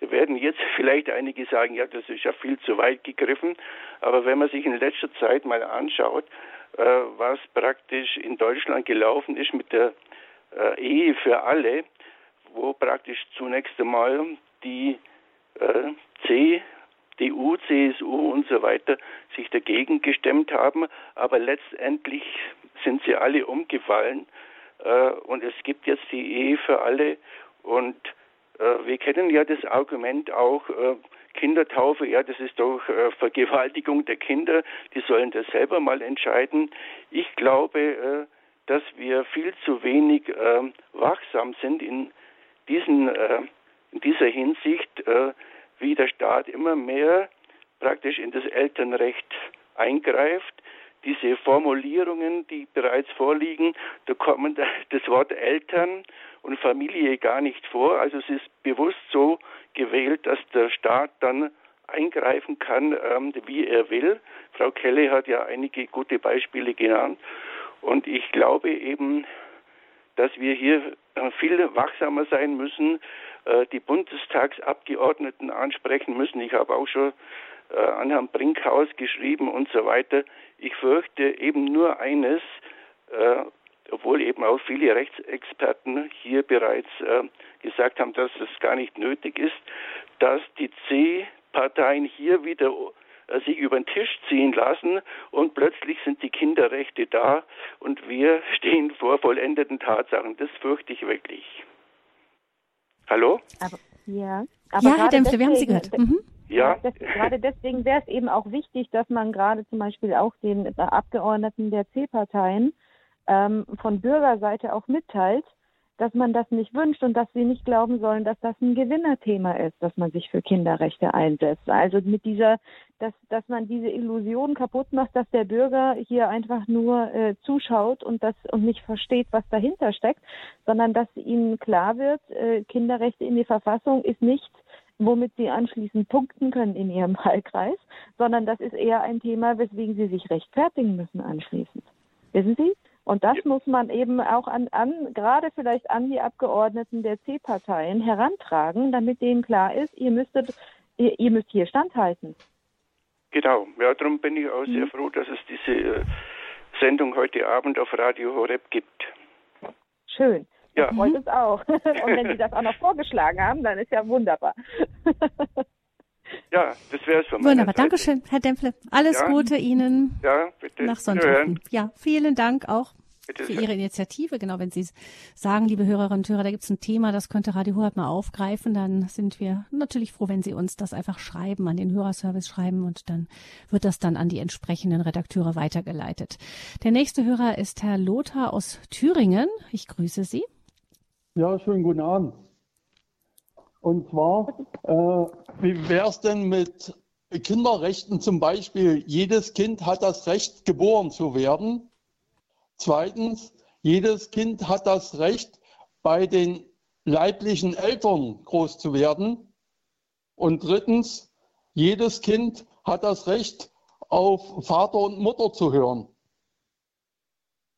Da werden jetzt (laughs) vielleicht einige sagen, ja, das ist ja viel zu weit gegriffen. Aber wenn man sich in letzter Zeit mal anschaut, was praktisch in Deutschland gelaufen ist mit der äh, Ehe für alle, wo praktisch zunächst einmal die äh, C, DU, CSU und so weiter sich dagegen gestemmt haben, aber letztendlich sind sie alle umgefallen äh, und es gibt jetzt die Ehe für alle. Und äh, wir kennen ja das Argument auch, äh, Kindertaufe, ja, das ist doch äh, Vergewaltigung der Kinder, die sollen das selber mal entscheiden. Ich glaube, äh, dass wir viel zu wenig äh, wachsam sind in, diesen, äh, in dieser Hinsicht, äh, wie der Staat immer mehr praktisch in das Elternrecht eingreift. Diese Formulierungen, die bereits vorliegen, da kommen (laughs) das Wort Eltern und Familie gar nicht vor. Also es ist bewusst so gewählt, dass der Staat dann eingreifen kann, ähm, wie er will. Frau Kelle hat ja einige gute Beispiele genannt. Und ich glaube eben, dass wir hier äh, viel wachsamer sein müssen, äh, die Bundestagsabgeordneten ansprechen müssen. Ich habe auch schon äh, an Herrn Brinkhaus geschrieben und so weiter. Ich fürchte eben nur eines, obwohl eben auch viele Rechtsexperten hier bereits äh, gesagt haben, dass es gar nicht nötig ist, dass die C-Parteien hier wieder äh, sich über den Tisch ziehen lassen und plötzlich sind die Kinderrechte da und wir (laughs) stehen vor vollendeten Tatsachen. Das fürchte ich wirklich. Hallo? Aber, ja, aber ja Herr Dämpfle, wir haben Sie gehört. Mhm. Ja. Das, gerade deswegen wäre es eben auch wichtig, dass man gerade zum Beispiel auch den Abgeordneten der C-Parteien ähm, von Bürgerseite auch mitteilt, dass man das nicht wünscht und dass sie nicht glauben sollen, dass das ein Gewinnerthema ist, dass man sich für Kinderrechte einsetzt. Also mit dieser, dass, dass man diese Illusion kaputt macht, dass der Bürger hier einfach nur äh, zuschaut und das und nicht versteht, was dahinter steckt, sondern dass ihnen klar wird, äh, Kinderrechte in die Verfassung ist nicht womit sie anschließend punkten können in ihrem (laughs) Wahlkreis, sondern das ist eher ein Thema, weswegen sie sich rechtfertigen müssen anschließend. Wissen Sie? Und das muss man eben auch an, an, gerade vielleicht an die Abgeordneten der C-Parteien herantragen, damit denen klar ist, ihr müsstet, ihr, ihr müsst hier standhalten. Genau, ja, darum bin ich auch mhm. sehr froh, dass es diese äh, Sendung heute Abend auf Radio Horeb gibt. Schön. Ja. Das freut uns auch. (laughs) Und wenn Sie das auch noch vorgeschlagen haben, dann ist ja wunderbar. Ja, das wäre es von meiner Wunderbar, Seite. Dankeschön, Herr Dempfle. Alles ja. Gute Ihnen. Ja, bitte. Nach Sonntag. Ja, vielen Dank auch. Bitte für Ihre Initiative. Genau, wenn Sie sagen, liebe Hörerinnen und Hörer, da gibt es ein Thema, das könnte Radio Horeb mal aufgreifen, dann sind wir natürlich froh, wenn Sie uns das einfach schreiben, an den Hörerservice schreiben und dann wird das dann an die entsprechenden Redakteure weitergeleitet. Der nächste Hörer ist Herr Lothar aus Thüringen. Ich grüße Sie. Ja, schönen guten Abend. Und zwar, äh, wie wäre es denn mit Kinderrechten zum Beispiel? Jedes Kind hat das Recht, geboren zu werden. Zweitens, jedes Kind hat das Recht, bei den leiblichen Eltern groß zu werden. Und drittens, jedes Kind hat das Recht, auf Vater und Mutter zu hören.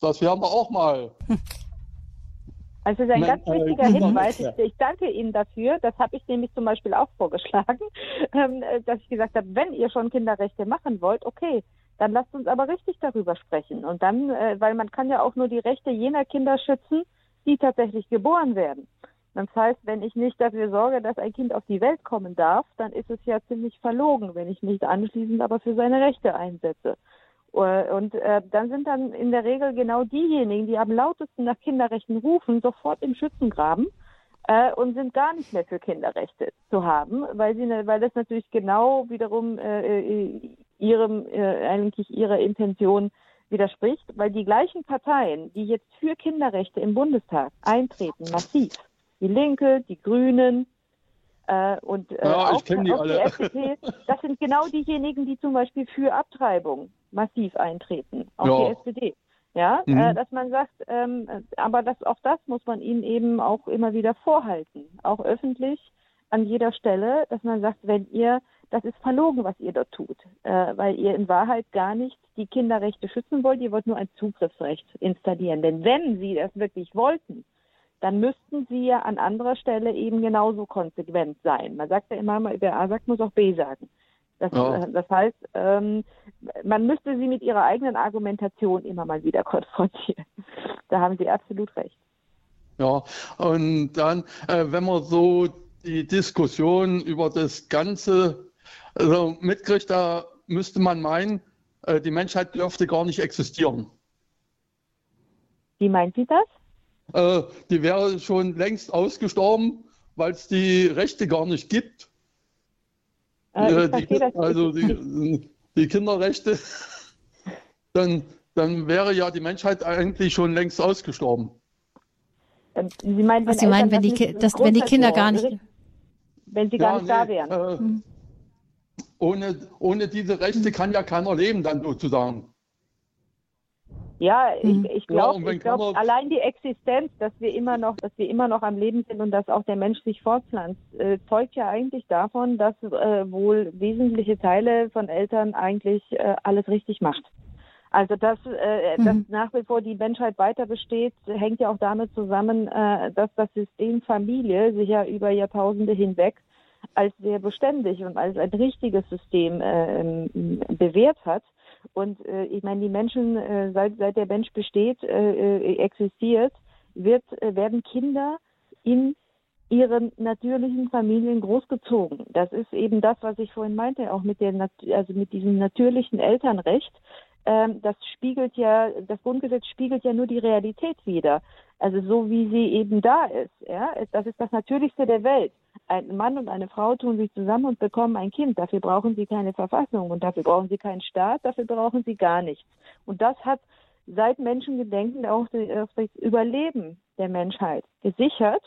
Das werden wir auch mal (laughs) Also das ist ein mein, ganz wichtiger äh, (laughs) Hinweis. Ich, ich, danke Ihnen dafür. Das habe ich nämlich zum Beispiel auch vorgeschlagen, (laughs) ähm, dass ich gesagt habe, wenn ihr schon Kinderrechte machen wollt, okay, dann lasst uns aber richtig darüber sprechen. Und dann, äh, weil man kann ja auch nur die Rechte jener Kinder schützen, die tatsächlich geboren werden. Das heißt, wenn ich nicht dafür sorge, dass ein Kind auf die Welt kommen darf, dann ist es ja ziemlich verlogen, wenn ich nicht anschließend aber für seine Rechte einsetze. Äh, und äh, dann sind dann in der Regel genau diejenigen, die am lautesten nach Kinderrechten rufen, sofort im Schützengraben, äh, und sind gar nicht mehr für Kinderrechte zu haben, weil sie, ne, weil das natürlich genau wiederum äh, äh, ihrem äh, eigentlich ihrer Intention widerspricht, weil die gleichen Parteien, die jetzt für Kinderrechte im Bundestag eintreten, massiv, die Linke, die Grünen, äh, und äh, ja, auch, die, auch die FDP, das sind genau diejenigen, die zum Beispiel für Abtreibung massiv eintreten, auch ja. die SPD. Ja, mhm. äh, dass man sagt, ähm, aber das, auch das muss man ihnen eben auch immer wieder vorhalten, auch öffentlich an jeder Stelle, dass man sagt, wenn ihr, das ist verlogen, was ihr dort tut, äh, weil ihr in Wahrheit gar nicht die Kinderrechte schützen wollt, ihr wollt nur ein Zugriffsrecht installieren. Denn wenn sie das wirklich wollten, dann müssten sie ja an anderer Stelle eben genauso konsequent sein. Man sagt ja immer, wer A sagt, muss auch B sagen. Das, ja. Äh, das heißt, ähm, man müsste sie mit ihrer eigenen Argumentation immer mal wieder (laughs) konfrontieren. Da haben Sie absolut recht. Ja, und dann, äh, wenn man so die Diskussion über das Ganze also mitkriegt, da müsste man meinen, äh, die Menschheit dürfte gar nicht existieren. Wie meint Sie das? Äh, die wäre schon längst ausgestorben, weil es die Rechte gar nicht gibt. Äh, die, also die, die, Kinderrechte, dann, dann wäre ja die Menschheit eigentlich schon längst ausgestorben. Ähm, Sie meinen, wenn, Sie meinen, wenn, die, das, wenn die Kinder gar nicht. Wenn sie gar ja, nicht nee, da wären. Äh, hm. ohne, ohne diese Rechte kann ja keiner leben, dann sozusagen. Ja, ich, hm. ich glaube, ja, glaub, allein die Existenz, dass wir immer noch, dass wir immer noch am Leben sind und dass auch der Mensch sich fortpflanzt, äh, zeugt ja eigentlich davon, dass äh, wohl wesentliche Teile von Eltern eigentlich äh, alles richtig macht. Also dass, äh, mhm. dass nach wie vor die Menschheit weiter besteht, hängt ja auch damit zusammen, äh, dass das System Familie sich ja über Jahrtausende hinweg als sehr beständig und als ein richtiges System äh, bewährt hat und äh, ich meine, die Menschen, äh, seit, seit der Mensch besteht, äh, äh existiert, wird, äh, werden Kinder in ihren natürlichen Familien großgezogen. Das ist eben das, was ich vorhin meinte, auch mit der, also mit diesem natürlichen Elternrecht. Ähm, das spiegelt ja, das Grundgesetz spiegelt ja nur die Realität wider. Also so wie sie eben da ist. Ja, das ist das Natürlichste der Welt ein Mann und eine Frau tun sich zusammen und bekommen ein Kind. Dafür brauchen sie keine Verfassung und dafür brauchen sie keinen Staat, dafür brauchen sie gar nichts. Und das hat seit Menschengedenken auch das Überleben der Menschheit gesichert.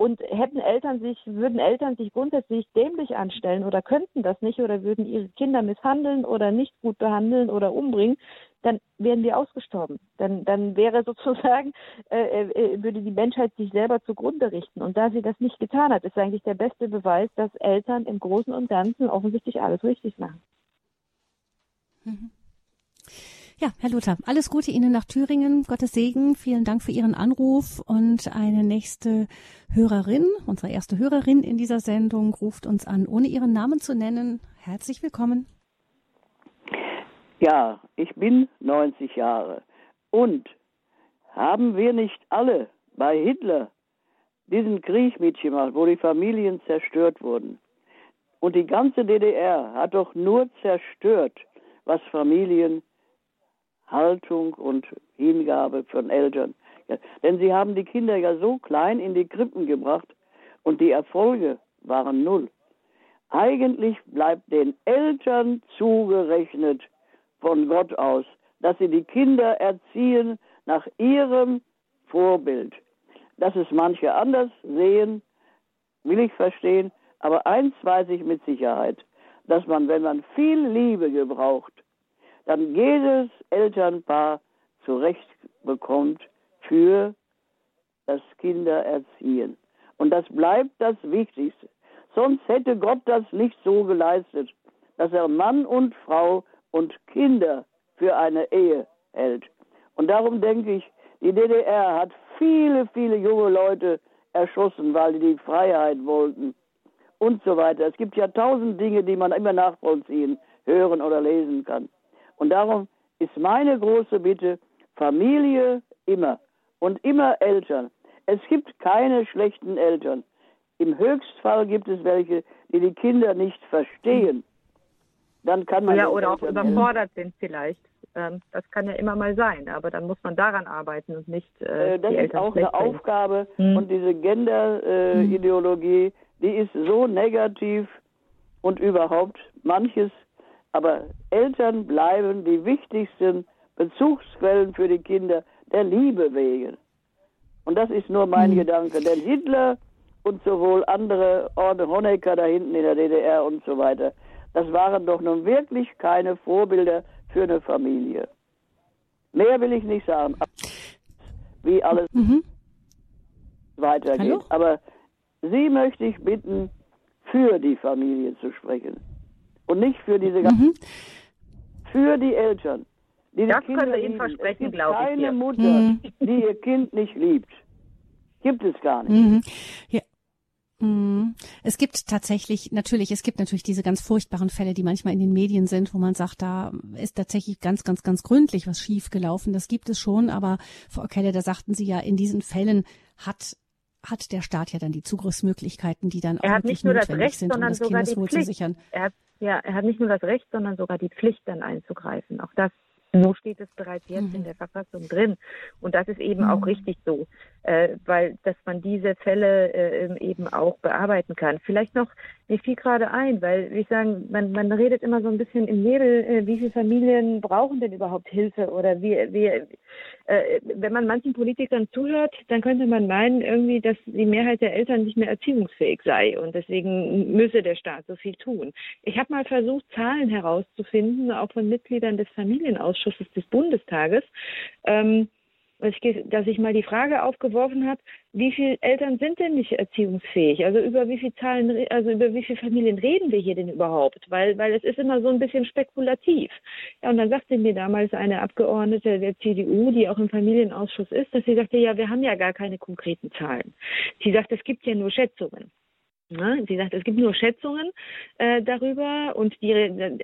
Und hätten Eltern sich, würden Eltern sich grundsätzlich dämlich anstellen oder könnten das nicht oder würden ihre Kinder misshandeln oder nicht gut behandeln oder umbringen, dann wären wir ausgestorben. Dann, dann wäre (laughs) sozusagen, äh, äh, würde die Menschheit sich selber zugrunde richten. Und da sie das nicht getan hat, ist eigentlich der beste Beweis, dass Eltern im Großen und Ganzen offensichtlich alles richtig machen. Mhm. Ja, Herr Luther, alles Gute Ihnen nach Thüringen. Gottes Segen. Vielen Dank für Ihren Anruf. Und eine nächste Hörerin, unsere erste Hörerin in dieser Sendung, ruft uns an, ohne ihren Namen zu nennen. Herzlich willkommen. Ja, ich bin 90 Jahre. Und haben wir nicht alle bei Hitler diesen Krieg mitgemacht, wo die Familien zerstört wurden? Und die ganze DDR hat doch nur zerstört, was Familienhaltung und Hingabe von Eltern. Ja, denn sie haben die Kinder ja so klein in die Krippen gebracht und die Erfolge waren null. Eigentlich bleibt den Eltern zugerechnet, von Gott aus, dass sie die Kinder erziehen nach ihrem Vorbild. Dass es manche anders sehen, will ich verstehen, aber eins weiß ich mit Sicherheit, dass man, wenn man viel Liebe gebraucht, dann jedes Elternpaar zurecht bekommt für das Kindererziehen. Und das bleibt das Wichtigste. Sonst hätte Gott das nicht so geleistet, dass er Mann und Frau und Kinder für eine Ehe hält. Und darum denke ich, die DDR hat viele, viele junge Leute erschossen, weil die die Freiheit wollten und so weiter. Es gibt ja tausend Dinge, die man immer nachvollziehen, hören oder lesen kann. Und darum ist meine große Bitte, Familie immer und immer Eltern. Es gibt keine schlechten Eltern. Im Höchstfall gibt es welche, die die Kinder nicht verstehen dann kann man. Ja, oder auch überfordert sind vielleicht. Ähm, das kann ja immer mal sein, aber dann muss man daran arbeiten und nicht. Äh, äh das ist auch eine Aufgabe hm. und diese Gender-Ideologie, äh, hm. die ist so negativ und überhaupt manches. Aber Eltern bleiben die wichtigsten Bezugsquellen für die Kinder der Liebe wegen. Und das ist nur mein hm. Gedanke. Denn Hitler und sowohl andere Orde Honecker da hinten in der DDR und so weiter, das waren doch nun wirklich keine Vorbilder für eine Familie. Mehr will ich nicht sagen, wie alles mhm. weitergeht. Hallo? Aber Sie möchte ich bitten, für die Familie zu sprechen. Und nicht für diese ganzen, mhm. für die Eltern. Die das die können wir Ihnen versprechen, glaube ich. Keine Mutter, mhm. die ihr Kind nicht liebt. Gibt es gar nicht. Mhm. Ja. Mhm. Es gibt tatsächlich, natürlich, es gibt natürlich diese ganz furchtbaren Fälle, die manchmal in den Medien sind, wo man sagt, da ist tatsächlich ganz, ganz, ganz gründlich was schiefgelaufen. Das gibt es schon, aber Frau Kelle, da sagten Sie ja, in diesen Fällen hat hat der Staat ja dann die Zugriffsmöglichkeiten, die dann er auch nicht nur das Recht, sind, um das Kindeswohl zu sichern. Er hat, ja, er hat nicht nur das Recht, sondern sogar die Pflicht, dann einzugreifen. Auch das so steht es bereits jetzt mhm. in der Verfassung drin. Und das ist eben mhm. auch richtig so, äh, weil dass man diese Fälle äh, eben auch bearbeiten kann. Vielleicht noch, mir fiel gerade ein, weil wie ich sagen, man, man redet immer so ein bisschen im Nebel, äh, wie viele Familien brauchen denn überhaupt Hilfe oder wie, wie äh, wenn man manchen Politikern zuhört, dann könnte man meinen irgendwie, dass die Mehrheit der Eltern nicht mehr erziehungsfähig sei und deswegen müsse der Staat so viel tun. Ich habe mal versucht, Zahlen herauszufinden, auch von Mitgliedern des Familienausschusses des Bundestages. Ähm, dass ich mal die Frage aufgeworfen habe, wie viele Eltern sind denn nicht erziehungsfähig? Also über wie viele Zahlen, also über wie viele Familien reden wir hier denn überhaupt? Weil, weil es ist immer so ein bisschen spekulativ. Ja, und dann sagte mir damals eine Abgeordnete der CDU, die auch im Familienausschuss ist, dass sie sagte, ja, wir haben ja gar keine konkreten Zahlen. Sie sagt, es gibt ja nur Schätzungen. Ne? Sie sagt, es gibt nur Schätzungen äh, darüber und, die,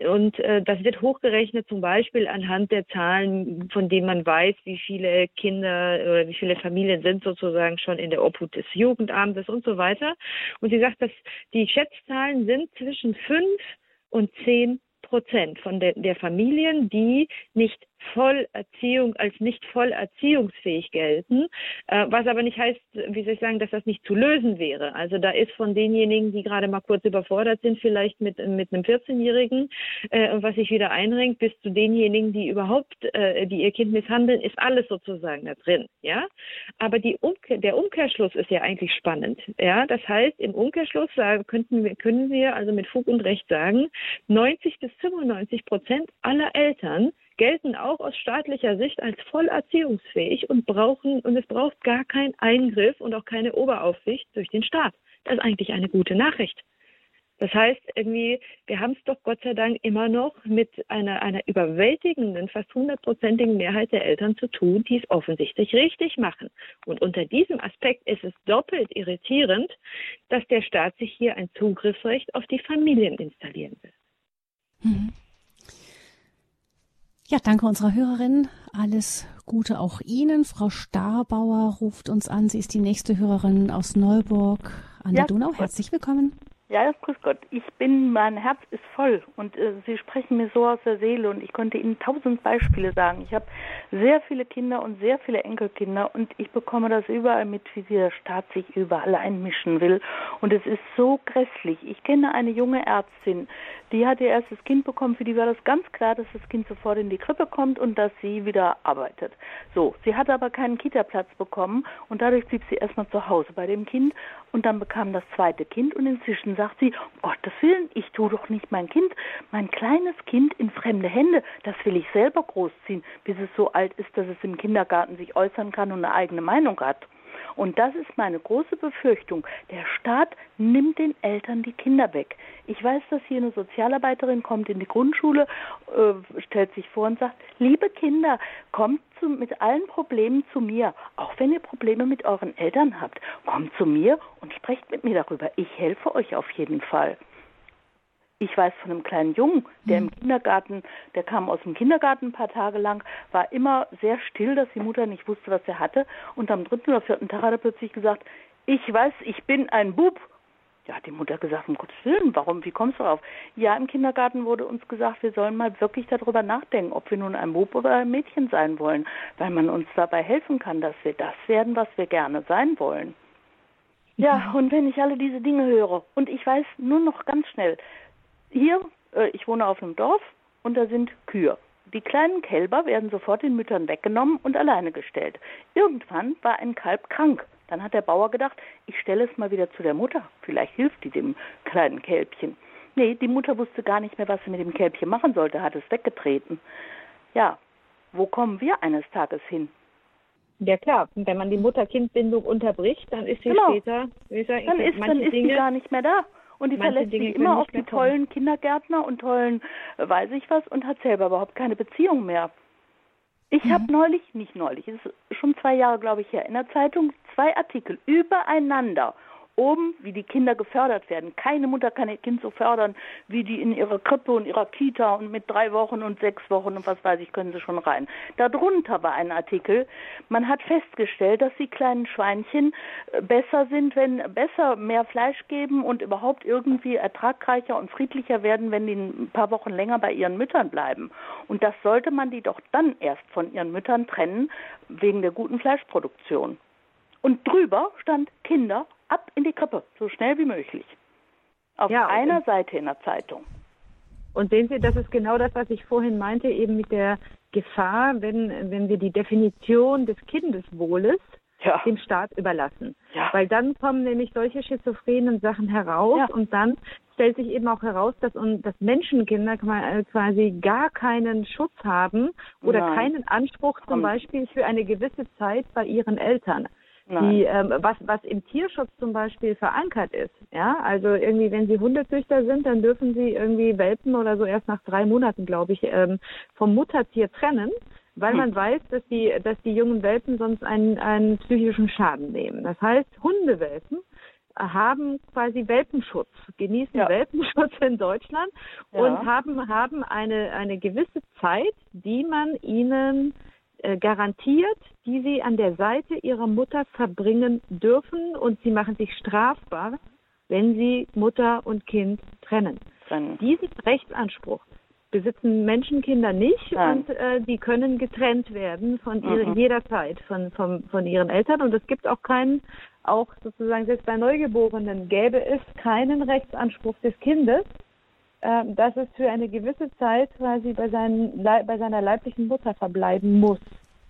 und äh, das wird hochgerechnet zum Beispiel anhand der Zahlen, von denen man weiß, wie viele Kinder oder wie viele Familien sind sozusagen schon in der Obhut des Jugendamtes und so weiter. Und sie sagt, dass die Schätzzahlen sind zwischen fünf und zehn Prozent von der, der Familien, die nicht Vollerziehung als nicht voll erziehungsfähig gelten, äh, was aber nicht heißt, wie soll ich sagen, dass das nicht zu lösen wäre. Also da ist von denjenigen, die gerade mal kurz überfordert sind, vielleicht mit, mit einem 14-Jährigen, äh, was sich wieder einrenkt, bis zu denjenigen, die überhaupt, äh, die ihr Kind misshandeln, ist alles sozusagen da drin, ja. Aber die Umkehr, der Umkehrschluss ist ja eigentlich spannend, ja. Das heißt, im Umkehrschluss sagen, könnten wir, können wir also mit Fug und Recht sagen, 90 bis 95 Prozent aller Eltern gelten auch aus staatlicher Sicht als voll erziehungsfähig und brauchen, und es braucht gar keinen Eingriff und auch keine Oberaufsicht durch den Staat. Das ist eigentlich eine gute Nachricht. Das heißt, irgendwie, wir haben es doch Gott sei Dank immer noch mit einer, einer überwältigenden, fast hundertprozentigen Mehrheit der Eltern zu tun, die es offensichtlich richtig machen. Und unter diesem Aspekt ist es doppelt irritierend, dass der Staat sich hier ein Zugriffsrecht auf die Familien installieren will. Mhm. Ja, danke unserer Hörerin. Alles Gute auch Ihnen. Frau Starbauer ruft uns an. Sie ist die nächste Hörerin aus Neuburg an ja, der Donau. Herzlich willkommen. Ja, grüß Gott. Ich bin, mein Herz ist voll und äh, Sie sprechen mir so aus der Seele und ich konnte Ihnen tausend Beispiele sagen. Ich habe sehr viele Kinder und sehr viele Enkelkinder und ich bekomme das überall mit, wie der Staat sich überall einmischen will und es ist so grässlich. Ich kenne eine junge Ärztin, die hat ihr erstes Kind bekommen. Für die war das ganz klar, dass das Kind sofort in die Krippe kommt und dass sie wieder arbeitet. So, sie hatte aber keinen Kita-Platz bekommen und dadurch blieb sie erstmal zu Hause bei dem Kind und dann bekam das zweite Kind und inzwischen sagt sie, um Gottes Willen, ich tue doch nicht mein Kind, mein kleines Kind in fremde Hände, das will ich selber großziehen, bis es so alt ist, dass es im Kindergarten sich äußern kann und eine eigene Meinung hat. Und das ist meine große Befürchtung. Der Staat nimmt den Eltern die Kinder weg. Ich weiß, dass hier eine Sozialarbeiterin kommt in die Grundschule, äh, stellt sich vor und sagt, liebe Kinder, kommt zu, mit allen Problemen zu mir. Auch wenn ihr Probleme mit euren Eltern habt, kommt zu mir und sprecht mit mir darüber. Ich helfe euch auf jeden Fall. Ich weiß von einem kleinen Jungen, der im hm. Kindergarten, der kam aus dem Kindergarten ein paar Tage lang, war immer sehr still, dass die Mutter nicht wusste, was er hatte. Und am dritten oder vierten Tag hat er plötzlich gesagt, ich weiß, ich bin ein Bub. Ja, die Mutter gesagt, um Gottes Willen, warum, wie kommst du darauf? Ja, im Kindergarten wurde uns gesagt, wir sollen mal wirklich darüber nachdenken, ob wir nun ein Bub oder ein Mädchen sein wollen, weil man uns dabei helfen kann, dass wir das werden, was wir gerne sein wollen. Ja, und wenn ich alle diese Dinge höre und ich weiß nur noch ganz schnell, hier, äh, ich wohne auf einem Dorf und da sind Kühe. Die kleinen Kälber werden sofort den Müttern weggenommen und alleine gestellt. Irgendwann war ein Kalb krank. Dann hat der Bauer gedacht, ich stelle es mal wieder zu der Mutter. Vielleicht hilft die dem kleinen Kälbchen. Nee, die Mutter wusste gar nicht mehr, was sie mit dem Kälbchen machen sollte, hat es weggetreten. Ja, wo kommen wir eines Tages hin? Ja klar, wenn man die Mutter-Kind-Bindung unterbricht, dann ist sie genau. später, wie gesagt, dann ist, dann ist Dinge, sie gar nicht mehr da. Und die verlässt Dinge sich immer auf die tollen Kindergärtner und tollen äh, weiß ich was und hat selber überhaupt keine Beziehung mehr. Ich mhm. habe neulich, nicht neulich, es ist schon zwei Jahre, glaube ich, her, in der Zeitung zwei Artikel übereinander oben, wie die Kinder gefördert werden. Keine Mutter kann ihr Kind so fördern, wie die in ihrer Krippe und ihrer Kita und mit drei Wochen und sechs Wochen und was weiß ich, können sie schon rein. Darunter war ein Artikel, man hat festgestellt, dass die kleinen Schweinchen äh, besser sind, wenn besser mehr Fleisch geben und überhaupt irgendwie ertragreicher und friedlicher werden, wenn die ein paar Wochen länger bei ihren Müttern bleiben. Und das sollte man die doch dann erst von ihren Müttern trennen, wegen der guten Fleischproduktion. Und drüber stand Kinder ab in die Krippe, so schnell wie möglich. Auf ja, einer Seite in der Zeitung. Und sehen Sie, das ist genau das, was ich vorhin meinte, eben mit der Gefahr, wenn, wenn wir die Definition des Kindeswohles ja. dem Staat überlassen. Ja. Weil dann kommen nämlich solche schizophrenen Sachen heraus ja. und dann stellt sich eben auch heraus, dass, dass Menschenkinder quasi gar keinen Schutz haben oder Nein. keinen Anspruch zum Beispiel für eine gewisse Zeit bei ihren Eltern die, ähm, was, was im Tierschutz zum Beispiel verankert ist. Ja, also irgendwie, wenn sie Hundezüchter sind, dann dürfen sie irgendwie Welpen oder so erst nach drei Monaten, glaube ich, ähm, vom Muttertier trennen, weil hm. man weiß, dass die, dass die jungen Welpen sonst einen, einen psychischen Schaden nehmen. Das heißt, Hundewelpen haben quasi Welpenschutz, genießen ja. Welpenschutz in Deutschland ja. und haben, haben eine, eine gewisse Zeit, die man ihnen garantiert, die sie an der Seite ihrer Mutter verbringen dürfen und sie machen sich strafbar, wenn sie Mutter und Kind trennen. trennen. Diesen Rechtsanspruch besitzen Menschenkinder nicht Nein. und äh, die können getrennt werden von ihrer, mhm. jederzeit von, von, von ihren Eltern und es gibt auch keinen, auch sozusagen selbst bei Neugeborenen gäbe es keinen Rechtsanspruch des Kindes, äh, dass es für eine gewisse Zeit quasi bei, seinen, bei seiner leiblichen Mutter verbleiben muss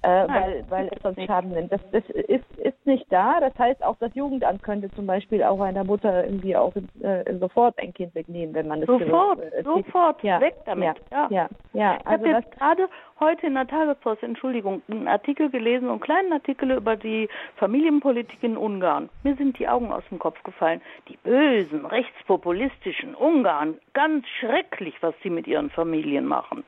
äh, weil, weil es sonst Schaden nimmt. Das, das ist, ist nicht da. Das heißt, auch das Jugendamt könnte zum Beispiel auch einer Mutter irgendwie auch äh, sofort ein Kind wegnehmen, wenn man es Sofort, äh, sofort, ja, weg damit. Ja, ja. ja, Ich also habe jetzt gerade heute in der Tagespost, Entschuldigung, einen Artikel gelesen, einen kleinen Artikel über die Familienpolitik in Ungarn. Mir sind die Augen aus dem Kopf gefallen. Die bösen, rechtspopulistischen Ungarn, ganz schrecklich, was sie mit ihren Familien machen.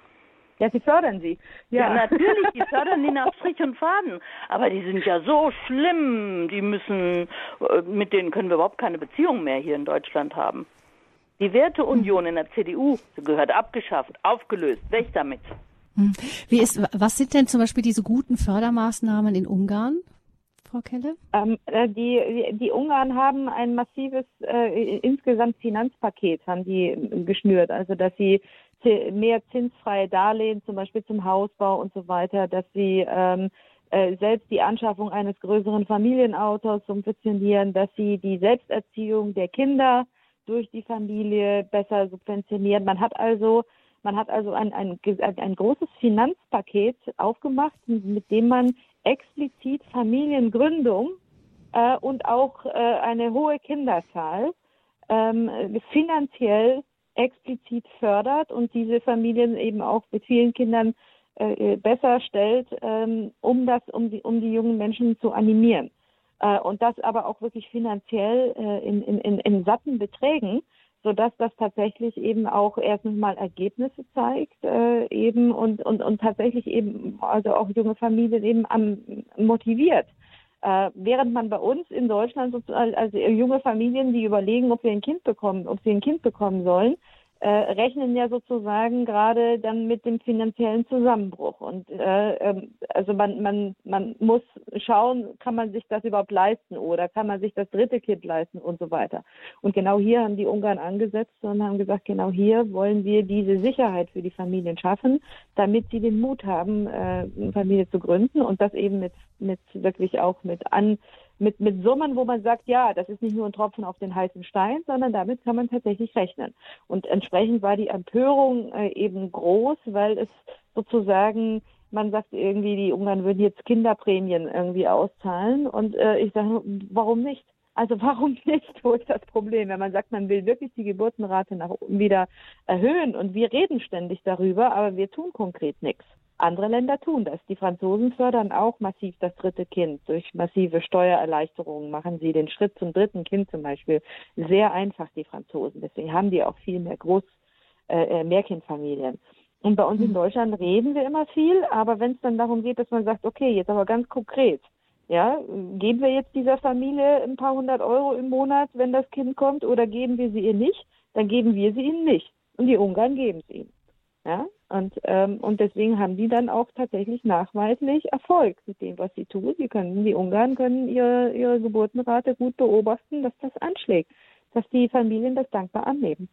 Ja, sie fördern sie. Ja, ja natürlich, die (laughs) fördern die nach Strich und Faden. Aber die sind ja so schlimm, die müssen, äh, mit denen können wir überhaupt keine Beziehung mehr hier in Deutschland haben. Die Werteunion in der CDU gehört abgeschafft, aufgelöst, weg damit. Hm. Wie ist, was sind denn zum Beispiel diese guten Fördermaßnahmen in Ungarn? Frau Kelle? Ähm, äh, die, die Ungarn haben ein massives äh, insgesamt Finanzpaket haben die geschnürt, also dass sie mehr zinsfreie Darlehen, zum Beispiel zum Hausbau und so weiter, dass sie ähm, äh, selbst die Anschaffung eines größeren Familienautos subventionieren, dass sie die Selbsterziehung der Kinder durch die Familie besser subventionieren. Man hat also man hat also ein, ein, ein großes Finanzpaket aufgemacht, mit dem man explizit Familiengründung äh, und auch äh, eine hohe Kinderzahl ähm, finanziell explizit fördert und diese Familien eben auch mit vielen Kindern äh, besser stellt, ähm, um das, um die, um die jungen Menschen zu animieren. Äh, und das aber auch wirklich finanziell äh, in, in, in, in satten Beträgen, sodass das tatsächlich eben auch erstens mal Ergebnisse zeigt, äh, eben und, und, und tatsächlich eben also auch junge Familien eben am, motiviert. Äh, während man bei uns in Deutschland sozusagen, also junge Familien, die überlegen, ob sie ein Kind bekommen, ob sie ein Kind bekommen sollen, äh, rechnen ja sozusagen gerade dann mit dem finanziellen Zusammenbruch. Und äh, ähm, also man, man, man muss schauen, kann man sich das überhaupt leisten oder kann man sich das dritte Kind leisten und so weiter. Und genau hier haben die Ungarn angesetzt und haben gesagt, genau hier wollen wir diese Sicherheit für die Familien schaffen, damit sie den Mut haben, äh, eine Familie zu gründen und das eben mit, mit wirklich auch mit an mit, mit Summen, wo man sagt, ja, das ist nicht nur ein Tropfen auf den heißen Stein, sondern damit kann man tatsächlich rechnen. Und entsprechend war die Empörung äh, eben groß, weil es sozusagen, man sagt irgendwie, die Ungarn würden jetzt Kinderprämien irgendwie auszahlen. Und äh, ich sage, warum nicht? Also (laughs) warum nicht? Wo ist das Problem? Wenn man sagt, man will wirklich die Geburtenrate nach oben wieder erhöhen und wir reden ständig darüber, aber wir tun konkret nichts. Andere Länder tun das. Die Franzosen fördern auch massiv das dritte Kind. Durch massive Steuererleichterungen machen sie den Schritt zum dritten Kind zum Beispiel sehr einfach, die Franzosen. Deswegen haben die auch viel mehr Groß, äh, äh Mehrkindfamilien. Und bei uns in mhm. Deutschland reden wir immer viel, aber wenn es dann darum geht, dass man sagt, okay, jetzt aber ganz konkret, ja, geben wir jetzt dieser Familie ein paar hundert Euro im Monat, wenn das Kind kommt, oder geben wir sie ihr nicht, dann geben wir sie ihnen nicht. Und die Ungarn geben es ihnen. Ja, und, ähm, und deswegen haben die dann auch tatsächlich nachweislich Erfolg mit dem, was sie tun. Die können, die Ungarn können ihre, ihre Geburtenrate gut beobachten, dass das anschlägt, dass die Familien das dankbar annehmen.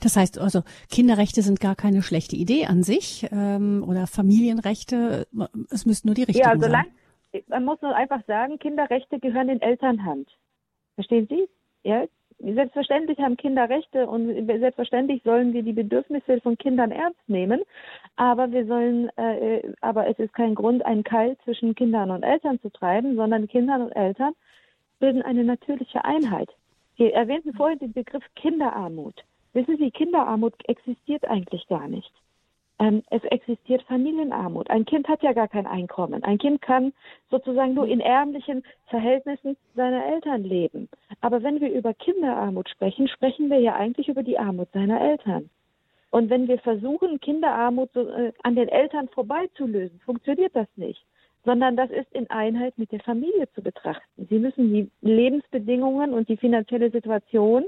Das heißt also, Kinderrechte sind gar keine schlechte Idee an sich ähm, oder Familienrechte. Es müssten nur die richtigen ja, also sein. Man muss nur einfach sagen, Kinderrechte gehören in Elternhand. Verstehen Sie? Ja, Selbstverständlich haben Kinder Rechte und selbstverständlich sollen wir die Bedürfnisse von Kindern ernst nehmen, aber wir sollen, äh, aber es ist kein Grund, einen Keil zwischen Kindern und Eltern zu treiben, sondern Kindern und Eltern bilden eine natürliche Einheit. Sie erwähnten vorhin den Begriff Kinderarmut. Wissen Sie, Kinderarmut existiert eigentlich gar nicht. Ähm, es existiert Familienarmut. Ein Kind hat ja gar kein Einkommen. Ein Kind kann sozusagen nur in ärmlichen Verhältnissen seiner Eltern leben. Aber wenn wir über Kinderarmut sprechen, sprechen wir ja eigentlich über die Armut seiner Eltern. Und wenn wir versuchen, Kinderarmut so, äh, an den Eltern vorbeizulösen, funktioniert das nicht, sondern das ist in Einheit mit der Familie zu betrachten. Sie müssen die Lebensbedingungen und die finanzielle Situation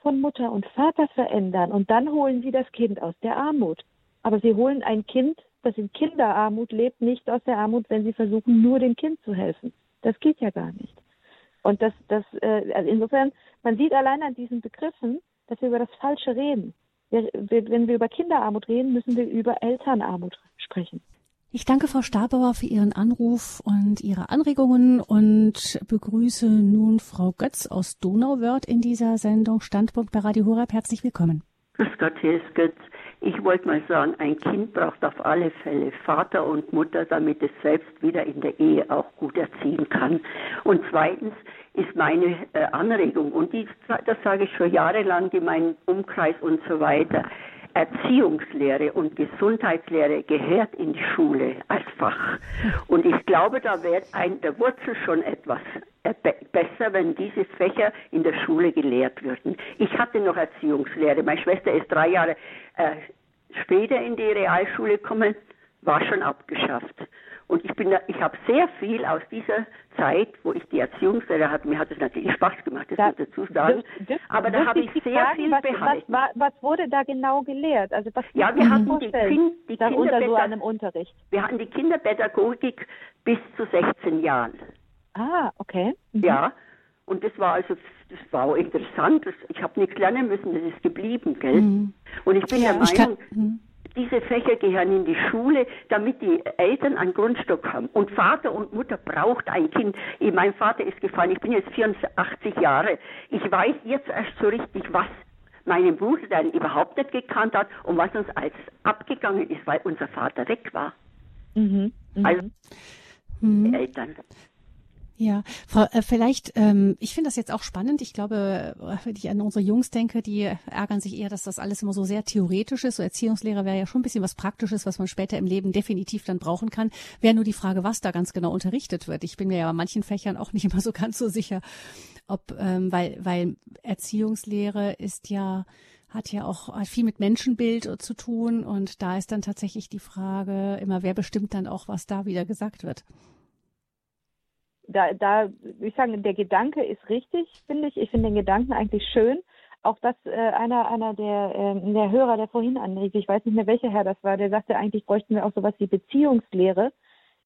von Mutter und Vater verändern und dann holen sie das Kind aus der Armut. Aber sie holen ein Kind, das in Kinderarmut lebt, nicht aus der Armut, wenn sie versuchen, nur dem Kind zu helfen. Das geht ja gar nicht. Und das, das, äh, also insofern, man sieht allein an diesen Begriffen, dass wir über das Falsche reden. Wir, wir, wenn wir über Kinderarmut reden, müssen wir über Elternarmut sprechen. Ich danke Frau Stabauer für Ihren Anruf und Ihre Anregungen und begrüße nun Frau Götz aus Donauwörth in dieser Sendung Standpunkt bei Radio Horeb. Herzlich willkommen. Grüß Gott, hier ist Götz. Ich wollte mal sagen, ein Kind braucht auf alle Fälle Vater und Mutter, damit es selbst wieder in der Ehe auch gut erziehen kann. Und zweitens ist meine äh, Anregung, und die, das sage ich schon jahrelang in meinem Umkreis und so weiter, Erziehungslehre und Gesundheitslehre gehört in die Schule als Fach. Und ich glaube, da wäre ein der Wurzel schon etwas äh, besser, wenn diese Fächer in der Schule gelehrt würden. Ich hatte noch Erziehungslehre. Meine Schwester ist drei Jahre äh, später in die Realschule gekommen, war schon abgeschafft. Und ich bin da, ich habe sehr viel aus dieser Zeit, wo ich die Erziehungslehre hatte, mir hat es natürlich Spaß gemacht, das da, muss ich dazu sagen. Das, aber da habe ich sehr fragen, viel was, behalten. Was, was, wurde da genau gelehrt? Also was ja, wir hatten die, kind, die unter so einem Unterricht. Wir hatten die Kinderpädagogik bis zu 16 Jahren. Ah, okay. Mhm. Ja, und das war also, das war auch interessant. Das, ich habe nichts lernen müssen, das ist geblieben, gell? Mhm. Und ich bin ja, der Meinung, mhm. Diese Fächer gehören in die Schule, damit die Eltern einen Grundstock haben. Und Vater und Mutter braucht ein Kind. Ich, mein Vater ist gefallen, ich bin jetzt 84 Jahre. Ich weiß jetzt erst so richtig, was meinen Bruder dann überhaupt nicht gekannt hat und was uns als abgegangen ist, weil unser Vater weg war. Mhm. Mhm. Also mhm. Eltern. Ja, Frau, äh, vielleicht, ähm, ich finde das jetzt auch spannend. Ich glaube, wenn ich an unsere Jungs denke, die ärgern sich eher, dass das alles immer so sehr theoretisch ist. So Erziehungslehrer wäre ja schon ein bisschen was Praktisches, was man später im Leben definitiv dann brauchen kann. Wäre nur die Frage, was da ganz genau unterrichtet wird. Ich bin mir ja bei manchen Fächern auch nicht immer so ganz so sicher, ob, ähm, weil, weil Erziehungslehre ist ja, hat ja auch viel mit Menschenbild zu tun und da ist dann tatsächlich die Frage immer, wer bestimmt dann auch, was da wieder gesagt wird da, da, ich sagen, der Gedanke ist richtig, finde ich. Ich finde den Gedanken eigentlich schön. auch das äh, einer einer der äh, der Hörer, der vorhin anrief, ich weiß nicht mehr welcher Herr das war, der sagte, eigentlich bräuchten wir auch sowas wie Beziehungslehre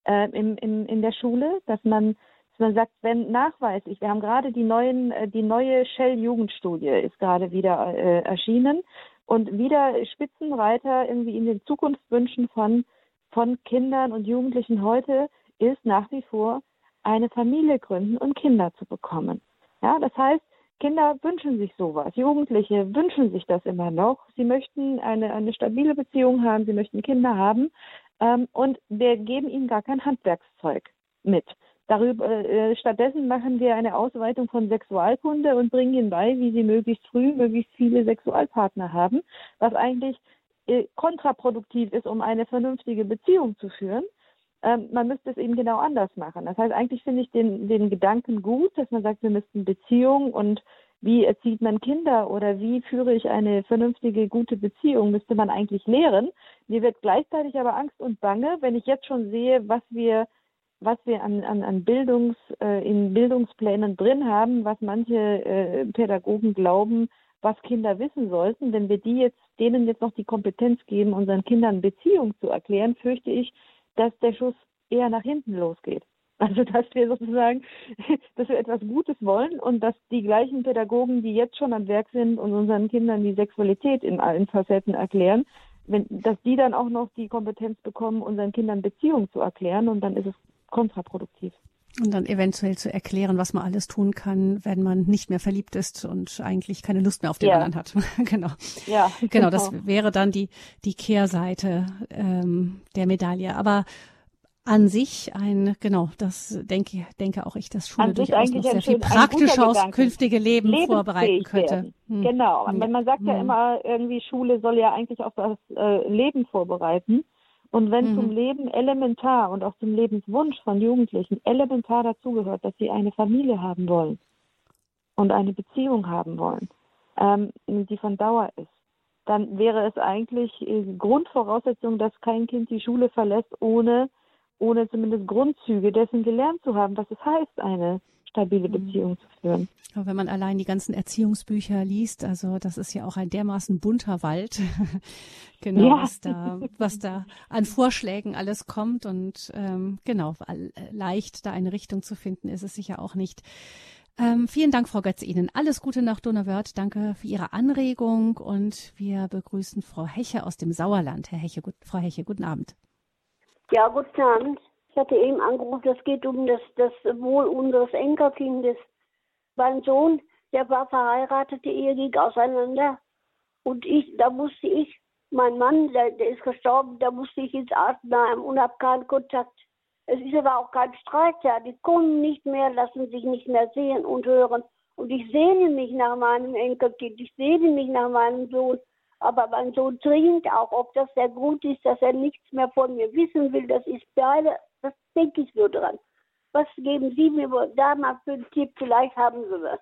äh, im, im, in der Schule, dass man man sagt, wenn nachweislich, wir haben gerade die neuen äh, die neue Shell Jugendstudie ist gerade wieder äh, erschienen und wieder Spitzenreiter irgendwie in den Zukunftswünschen von von Kindern und Jugendlichen heute ist nach wie vor eine Familie gründen und Kinder zu bekommen. Ja, das heißt, Kinder wünschen sich sowas. Jugendliche wünschen sich das immer noch. Sie möchten eine, eine stabile Beziehung haben, sie möchten Kinder haben. Ähm, und wir geben ihnen gar kein Handwerkszeug mit. Darüber, äh, stattdessen machen wir eine Ausweitung von Sexualkunde und bringen ihnen bei, wie sie möglichst früh möglichst viele Sexualpartner haben, was eigentlich äh, kontraproduktiv ist, um eine vernünftige Beziehung zu führen. Ähm, man müsste es eben genau anders machen. Das heißt, eigentlich finde ich den, den Gedanken gut, dass man sagt, wir müssten Beziehung und wie erzieht man Kinder oder wie führe ich eine vernünftige, gute Beziehung, müsste man eigentlich lehren. Mir wird gleichzeitig aber Angst und Bange, wenn ich jetzt schon sehe, was wir, was wir an, an, an Bildungs, äh, in Bildungsplänen drin haben, was manche äh, Pädagogen glauben, was Kinder wissen sollten. Wenn wir die jetzt, denen jetzt noch die Kompetenz geben, unseren Kindern Beziehung zu erklären, fürchte ich, dass der Schuss eher nach hinten losgeht. Also dass wir sozusagen, (laughs) dass wir etwas Gutes wollen und dass die gleichen Pädagogen, die jetzt schon am Werk sind und unseren Kindern die Sexualität in allen Facetten erklären, wenn, dass die dann auch noch die Kompetenz bekommen, unseren Kindern Beziehung zu erklären und dann ist es kontraproduktiv. Und dann eventuell zu erklären, was man alles tun kann, wenn man nicht mehr verliebt ist und eigentlich keine Lust mehr auf den ja. anderen hat. (laughs) genau. Ja. Genau, genau, das wäre dann die, die Kehrseite ähm, der Medaille. Aber an sich ein, genau, das denke, denke auch ich, dass Schule durchaus noch sehr viel praktisch aufs künftige Leben vorbereiten könnte. Hm. Genau. Hm. Man sagt hm. ja immer irgendwie, Schule soll ja eigentlich auf das äh, Leben vorbereiten. Und wenn mhm. zum Leben elementar und auch zum Lebenswunsch von Jugendlichen elementar dazugehört, dass sie eine Familie haben wollen und eine Beziehung haben wollen, ähm, die von Dauer ist, dann wäre es eigentlich äh, Grundvoraussetzung, dass kein Kind die Schule verlässt, ohne, ohne zumindest Grundzüge dessen gelernt zu haben, was es heißt, eine stabile mhm. Beziehung zu führen. Aber wenn man allein die ganzen Erziehungsbücher liest, also das ist ja auch ein dermaßen bunter Wald, (laughs) genau, ja. was da, was da an Vorschlägen alles kommt und ähm, genau, leicht da eine Richtung zu finden, ist es sicher auch nicht. Ähm, vielen Dank, Frau Götz, Ihnen. Alles Gute nach Donauwörth. Danke für Ihre Anregung und wir begrüßen Frau Heche aus dem Sauerland. Herr Heche, gut, Frau Heche, guten Abend. Ja, guten Abend. Ich hatte eben angerufen, es geht um das, das Wohl unseres Enkelkindes. Mein Sohn, der war verheiratet, die Ehe ging auseinander. Und ich, da musste ich, mein Mann, der, der ist gestorben, da musste ich ins Altenheim und habe keinen Kontakt. Es ist aber auch kein Streit da. Die kommen nicht mehr, lassen sich nicht mehr sehen und hören. Und ich sehne mich nach meinem Enkelkind, ich sehne mich nach meinem Sohn. Aber mein Sohn dringend auch, ob das der Grund ist, dass er nichts mehr von mir wissen will, das ist beide das denke ich nur dran. Was geben Sie mir da mal für einen Tipp? Vielleicht haben Sie was.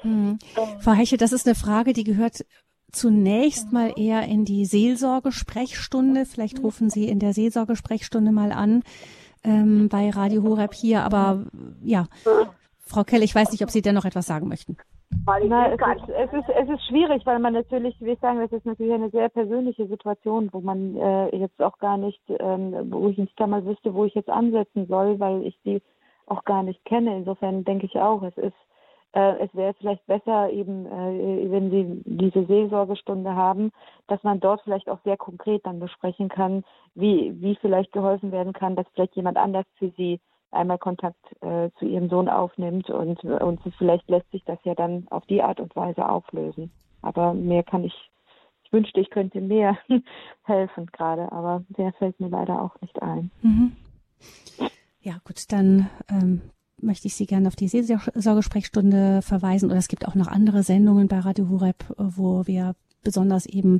Hm. Ähm. Frau Heche, das ist eine Frage, die gehört zunächst mal eher in die Seelsorgesprechstunde. Vielleicht rufen Sie in der Seelsorgesprechstunde mal an ähm, bei Radio Horeb hier. Aber ja, Frau Kell, ich weiß nicht, ob Sie dennoch etwas sagen möchten. Na, es, ist, es, ist, es ist schwierig, weil man natürlich, wie ich sagen, das ist natürlich eine sehr persönliche Situation, wo man äh, jetzt auch gar nicht, ähm, wo ich nicht einmal wüsste, wo ich jetzt ansetzen soll, weil ich sie auch gar nicht kenne. Insofern denke ich auch, es ist, äh, es wäre vielleicht besser eben, äh, wenn Sie diese Seelsorgestunde haben, dass man dort vielleicht auch sehr konkret dann besprechen kann, wie, wie vielleicht geholfen werden kann, dass vielleicht jemand anders für Sie einmal Kontakt äh, zu ihrem Sohn aufnimmt und, und vielleicht lässt sich das ja dann auf die Art und Weise auflösen. Aber mehr kann ich, ich wünschte, ich könnte mehr (laughs) helfen gerade, aber der fällt mir leider auch nicht ein. Mhm. Ja, gut, dann ähm, möchte ich Sie gerne auf die Seelsorgesprechstunde verweisen oder es gibt auch noch andere Sendungen bei Radio Horeb, wo wir besonders eben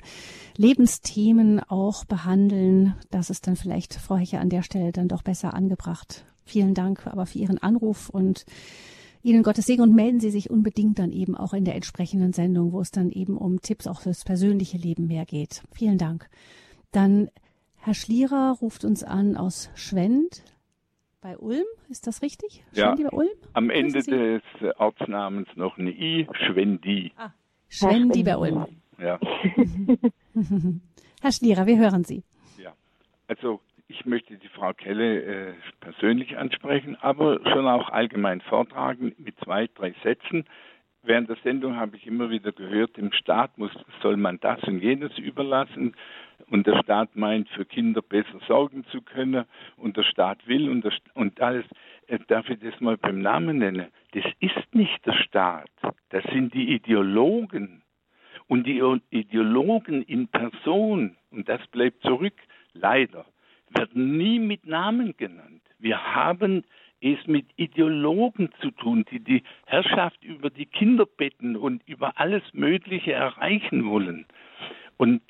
Lebensthemen auch behandeln. Das ist dann vielleicht, Frau Hecher, an der Stelle dann doch besser angebracht. Vielen Dank aber für Ihren Anruf und Ihnen Gottes Segen und melden Sie sich unbedingt dann eben auch in der entsprechenden Sendung, wo es dann eben um Tipps auch fürs persönliche Leben mehr geht. Vielen Dank. Dann Herr Schlierer ruft uns an aus Schwend bei Ulm. Ist das richtig? Schwendi ja, bei Ulm? am Ende des Ortsnamens noch eine I, Schwendi. Ah, Schwendi bei Ulm. Ja. (laughs) Herr Schlierer, wir hören Sie. Ja, also ich möchte die Frau Kelle äh, persönlich ansprechen, aber schon auch allgemein vortragen mit zwei, drei Sätzen. Während der Sendung habe ich immer wieder gehört, dem Staat muss, soll man das und jenes überlassen und der Staat meint, für Kinder besser sorgen zu können und der Staat will und, der, und alles. Äh, darf ich das mal beim Namen nennen? Das ist nicht der Staat, das sind die Ideologen. Und die Ideologen in Person, und das bleibt zurück, leider, werden nie mit Namen genannt. Wir haben es mit Ideologen zu tun, die die Herrschaft über die Kinderbetten und über alles Mögliche erreichen wollen. Und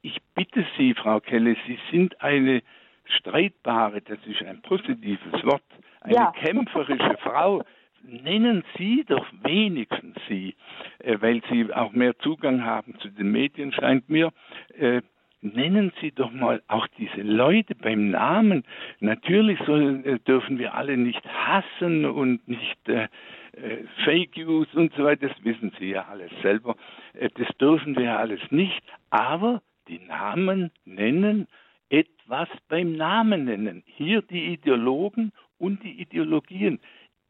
ich bitte Sie, Frau Kelle, Sie sind eine streitbare, das ist ein positives Wort, eine ja. kämpferische (laughs) Frau. Nennen Sie doch wenigstens Sie, äh, weil Sie auch mehr Zugang haben zu den Medien, scheint mir, äh, nennen Sie doch mal auch diese Leute beim Namen. Natürlich sollen, äh, dürfen wir alle nicht hassen und nicht äh, äh, Fake News und so weiter. Das wissen Sie ja alles selber. Äh, das dürfen wir alles nicht. Aber die Namen nennen, etwas beim Namen nennen. Hier die Ideologen und die Ideologien.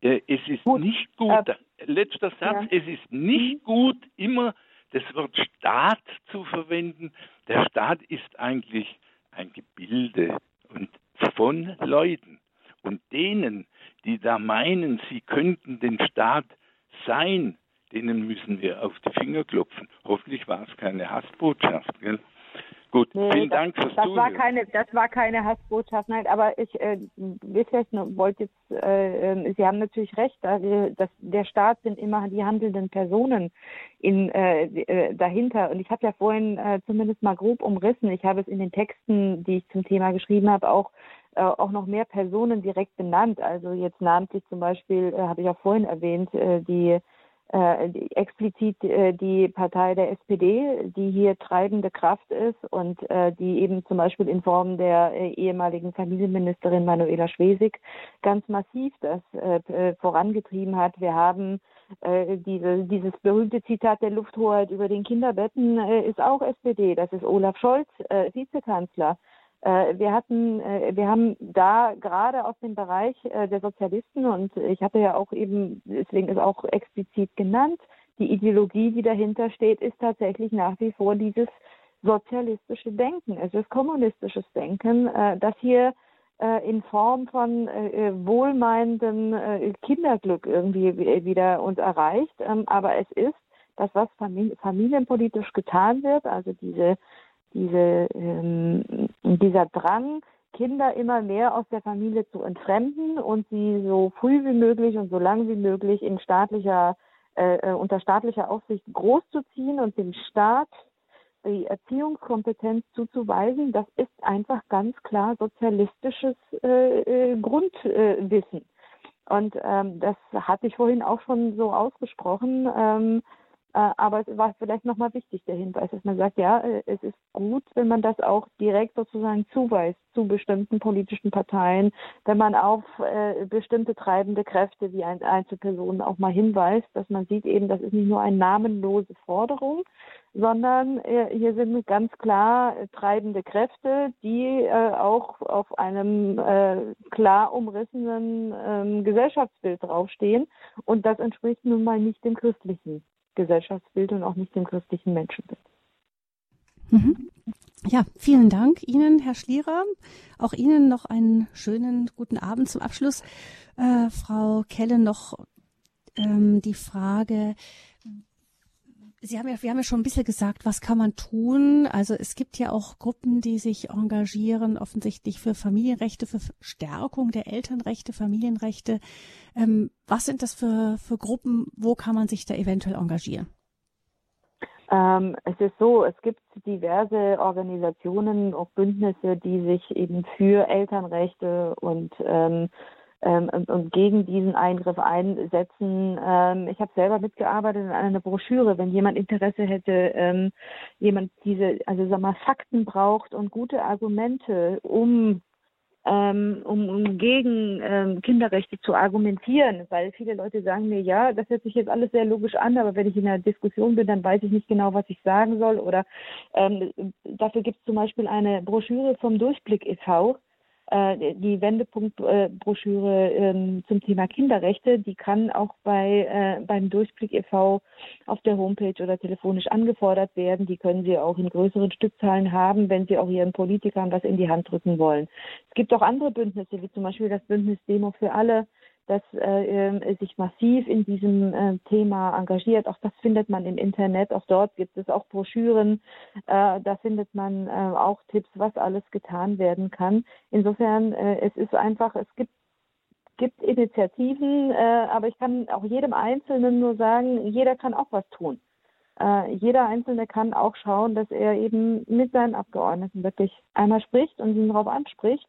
Es ist nicht gut, letzter Satz, ja. es ist nicht mhm. gut, immer das Wort Staat zu verwenden. Der Staat ist eigentlich ein Gebilde und von Leuten. Und denen, die da meinen, sie könnten den Staat sein, denen müssen wir auf die Finger klopfen. Hoffentlich war es keine Hassbotschaft. Gell? Gut, nee, vielen das, Dank fürs das Zuhören. War keine, das war keine Hassbotschaft, nein, aber ich äh, wollte jetzt, äh, ähm, Sie haben natürlich recht, dass der Staat sind immer die handelnden Personen in, äh, äh, dahinter. Und ich habe ja vorhin äh, zumindest mal grob umrissen, ich habe es in den Texten, die ich zum Thema geschrieben habe, auch äh, auch noch mehr Personen direkt benannt. Also jetzt namentlich zum Beispiel, äh, habe ich auch vorhin erwähnt, äh, die äh, explizit äh, die Partei der SPD, die hier treibende Kraft ist und äh, die eben zum Beispiel in Form der äh, ehemaligen Familienministerin Manuela Schwesig ganz massiv das äh, äh, vorangetrieben hat. Wir haben diese, dieses berühmte Zitat der Lufthoheit über den Kinderbetten ist auch SPD. Das ist Olaf Scholz, Vizekanzler. Äh, wir hatten, äh, wir haben da gerade aus dem Bereich äh, der Sozialisten und ich hatte ja auch eben, deswegen ist auch explizit genannt, die Ideologie, die dahinter steht, ist tatsächlich nach wie vor dieses sozialistische Denken. Es ist kommunistisches Denken, das hier in Form von wohlmeinendem Kinderglück irgendwie wieder uns erreicht. Ähm, aber es ist das, was familienpolitisch getan wird, also diese diese, ähm, dieser Drang, Kinder immer mehr aus der Familie zu entfremden und sie so früh wie möglich und so lang wie möglich in staatlicher, äh, äh, unter staatlicher Aufsicht großzuziehen und dem Staat die Erziehungskompetenz zuzuweisen, das ist einfach ganz klar sozialistisches äh, äh Grundwissen. und ähm, das hatte ich vorhin auch schon so ausgesprochen. Ähm, äh, aber es war vielleicht nochmal wichtig, der Hinweis, dass man sagt, ja, äh, es ist gut, wenn man das auch direkt sozusagen zuweist zu bestimmten politischen Parteien, wenn man auf äh, bestimmte treibende Kräfte wie Einzelpersonen auch mal hinweist, dass man sieht eben, das ist nicht nur eine namenlose Forderung, sondern hier sind ganz klar treibende Kräfte, die auch auf einem klar umrissenen ähm, Gesellschaftsbild draufstehen. Und das entspricht nun mal nicht dem christlichen. Gesellschaftsbild und auch nicht dem christlichen Menschenbild. Mhm. Ja, vielen Dank Ihnen, Herr Schlierer. Auch Ihnen noch einen schönen guten Abend zum Abschluss. Äh, Frau Kelle, noch ähm, die Frage, Sie haben ja, wir haben ja schon ein bisschen gesagt, was kann man tun? Also es gibt ja auch Gruppen, die sich engagieren, offensichtlich für Familienrechte, für Stärkung der Elternrechte, Familienrechte. Ähm, was sind das für, für Gruppen? Wo kann man sich da eventuell engagieren? Ähm, es ist so, es gibt diverse Organisationen, auch Bündnisse, die sich eben für Elternrechte und ähm, ähm, und, und, gegen diesen Eingriff einsetzen. Ähm, ich habe selber mitgearbeitet in einer Broschüre, wenn jemand Interesse hätte, ähm, jemand diese, also sag mal, Fakten braucht und gute Argumente, um ähm, um, um gegen ähm, Kinderrechte zu argumentieren, weil viele Leute sagen mir, ja, das hört sich jetzt alles sehr logisch an, aber wenn ich in einer Diskussion bin, dann weiß ich nicht genau, was ich sagen soll. Oder ähm, dafür gibt es zum Beispiel eine Broschüre vom Durchblick e.V., äh, die Wendepunktbroschüre äh, zum Thema Kinderrechte, die kann auch bei äh, beim Durchblick e.V. auf der Homepage oder telefonisch angefordert werden. Die können Sie auch in größeren Stückzahlen haben, wenn Sie auch Ihren Politikern was in die Hand drücken wollen. Es gibt auch andere Bündnisse, wie zum Beispiel das Bündnis Demo für alle, das äh, äh, sich massiv in diesem äh, Thema engagiert. Auch das findet man im Internet. Auch dort gibt es auch Broschüren. Äh, da findet man äh, auch Tipps, was alles getan werden kann. Insofern, äh, es ist einfach, es gibt gibt Initiativen, äh, aber ich kann auch jedem Einzelnen nur sagen, jeder kann auch was tun. Äh, jeder Einzelne kann auch schauen, dass er eben mit seinen Abgeordneten wirklich einmal spricht und ihn darauf anspricht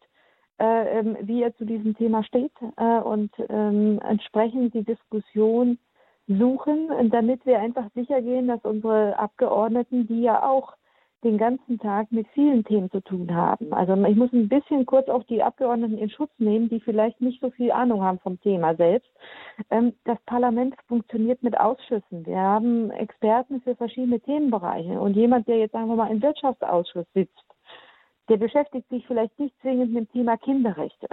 äh, ähm, wie er zu diesem Thema steht äh, und ähm, entsprechend die Diskussion suchen, damit wir einfach sicher gehen, dass unsere Abgeordneten, die ja auch den ganzen Tag mit vielen Themen zu tun haben. Also ich muss ein bisschen kurz auch die Abgeordneten in Schutz nehmen, die vielleicht nicht so viel Ahnung haben vom Thema selbst. Ähm, das Parlament funktioniert mit Ausschüssen. Wir haben Experten für verschiedene Themenbereiche. Und jemand, der jetzt sagen wir mal im Wirtschaftsausschuss sitzt, der beschäftigt sich vielleicht nicht zwingend mit dem Thema Kinderrechte.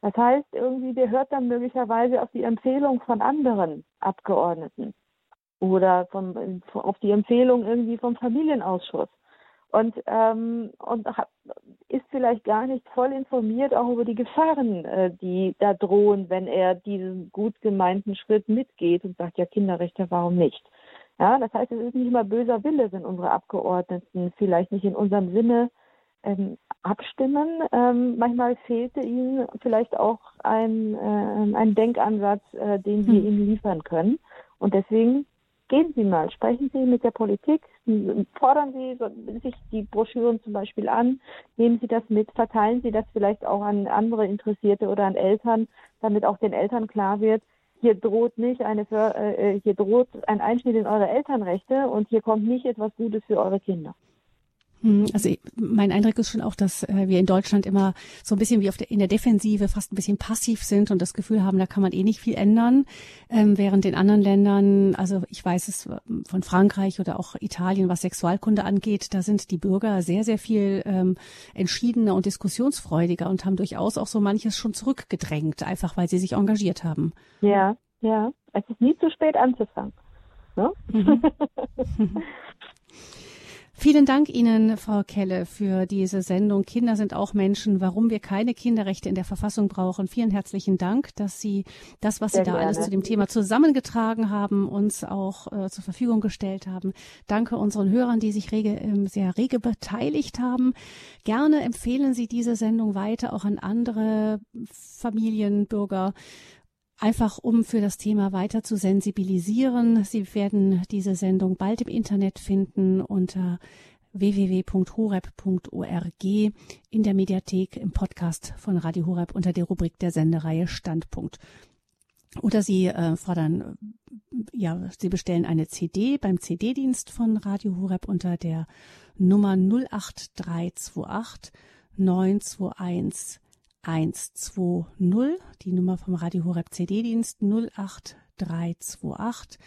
Das heißt, irgendwie, der hört dann möglicherweise auf die Empfehlung von anderen Abgeordneten oder vom, auf die Empfehlung irgendwie vom Familienausschuss und, ähm, und ist vielleicht gar nicht voll informiert auch über die Gefahren, äh, die da drohen, wenn er diesen gut gemeinten Schritt mitgeht und sagt, ja, Kinderrechte, warum nicht? Ja, das heißt, es ist nicht immer böser Wille, wenn unsere Abgeordneten vielleicht nicht in unserem Sinne ähm, abstimmen. Ähm, manchmal fehlte ihnen vielleicht auch ein, äh, ein Denkansatz, äh, den wir hm. ihnen liefern können. Und deswegen gehen Sie mal, sprechen Sie mit der Politik, fordern Sie sich die Broschüren zum Beispiel an, nehmen Sie das mit, verteilen Sie das vielleicht auch an andere Interessierte oder an Eltern, damit auch den Eltern klar wird, hier droht nicht eine, äh, äh, hier droht ein Einschnitt in eure Elternrechte und hier kommt nicht etwas Gutes für eure Kinder. Hm, also mein Eindruck ist schon auch, dass äh, wir in Deutschland immer so ein bisschen wie auf der, in der Defensive fast ein bisschen passiv sind und das Gefühl haben, da kann man eh nicht viel ändern, ähm, während in anderen Ländern, also ich weiß es äh, von Frankreich oder auch Italien, was Sexualkunde angeht, da sind die Bürger sehr, sehr viel ähm, entschiedener und diskussionsfreudiger und haben durchaus auch so manches schon zurückgedrängt, einfach weil sie sich engagiert haben. Ja, ja, es ist nie zu spät anzufangen. Ne? Mhm. (laughs) Vielen Dank Ihnen, Frau Kelle, für diese Sendung. Kinder sind auch Menschen, warum wir keine Kinderrechte in der Verfassung brauchen. Vielen herzlichen Dank, dass Sie das, was Sehr Sie da gerne. alles zu dem Thema zusammengetragen haben, uns auch äh, zur Verfügung gestellt haben. Danke unseren Hörern, die sich rege, äh, sehr rege beteiligt haben. Gerne empfehlen Sie diese Sendung weiter auch an andere Familien, Bürger, einfach um für das Thema weiter zu sensibilisieren. Sie werden diese Sendung bald im Internet finden unter www.horeb.org in der Mediathek im Podcast von Radio Horeb unter der Rubrik der Sendereihe Standpunkt. Oder Sie äh, fordern, ja, Sie bestellen eine CD beim CD-Dienst von Radio Horeb unter der Nummer 08328 921 120, die Nummer vom Radio Horeb CD-Dienst 08328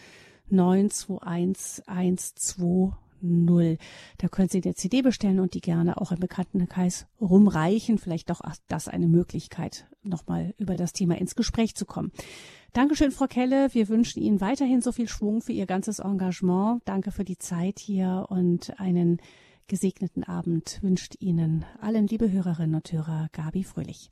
921 120. Da können Sie eine CD bestellen und die gerne auch im Bekanntenkreis rumreichen. Vielleicht doch das eine Möglichkeit, nochmal über das Thema ins Gespräch zu kommen. Dankeschön, Frau Kelle. Wir wünschen Ihnen weiterhin so viel Schwung für Ihr ganzes Engagement. Danke für die Zeit hier und einen gesegneten Abend wünscht Ihnen allen liebe Hörerinnen und Hörer Gabi Fröhlich.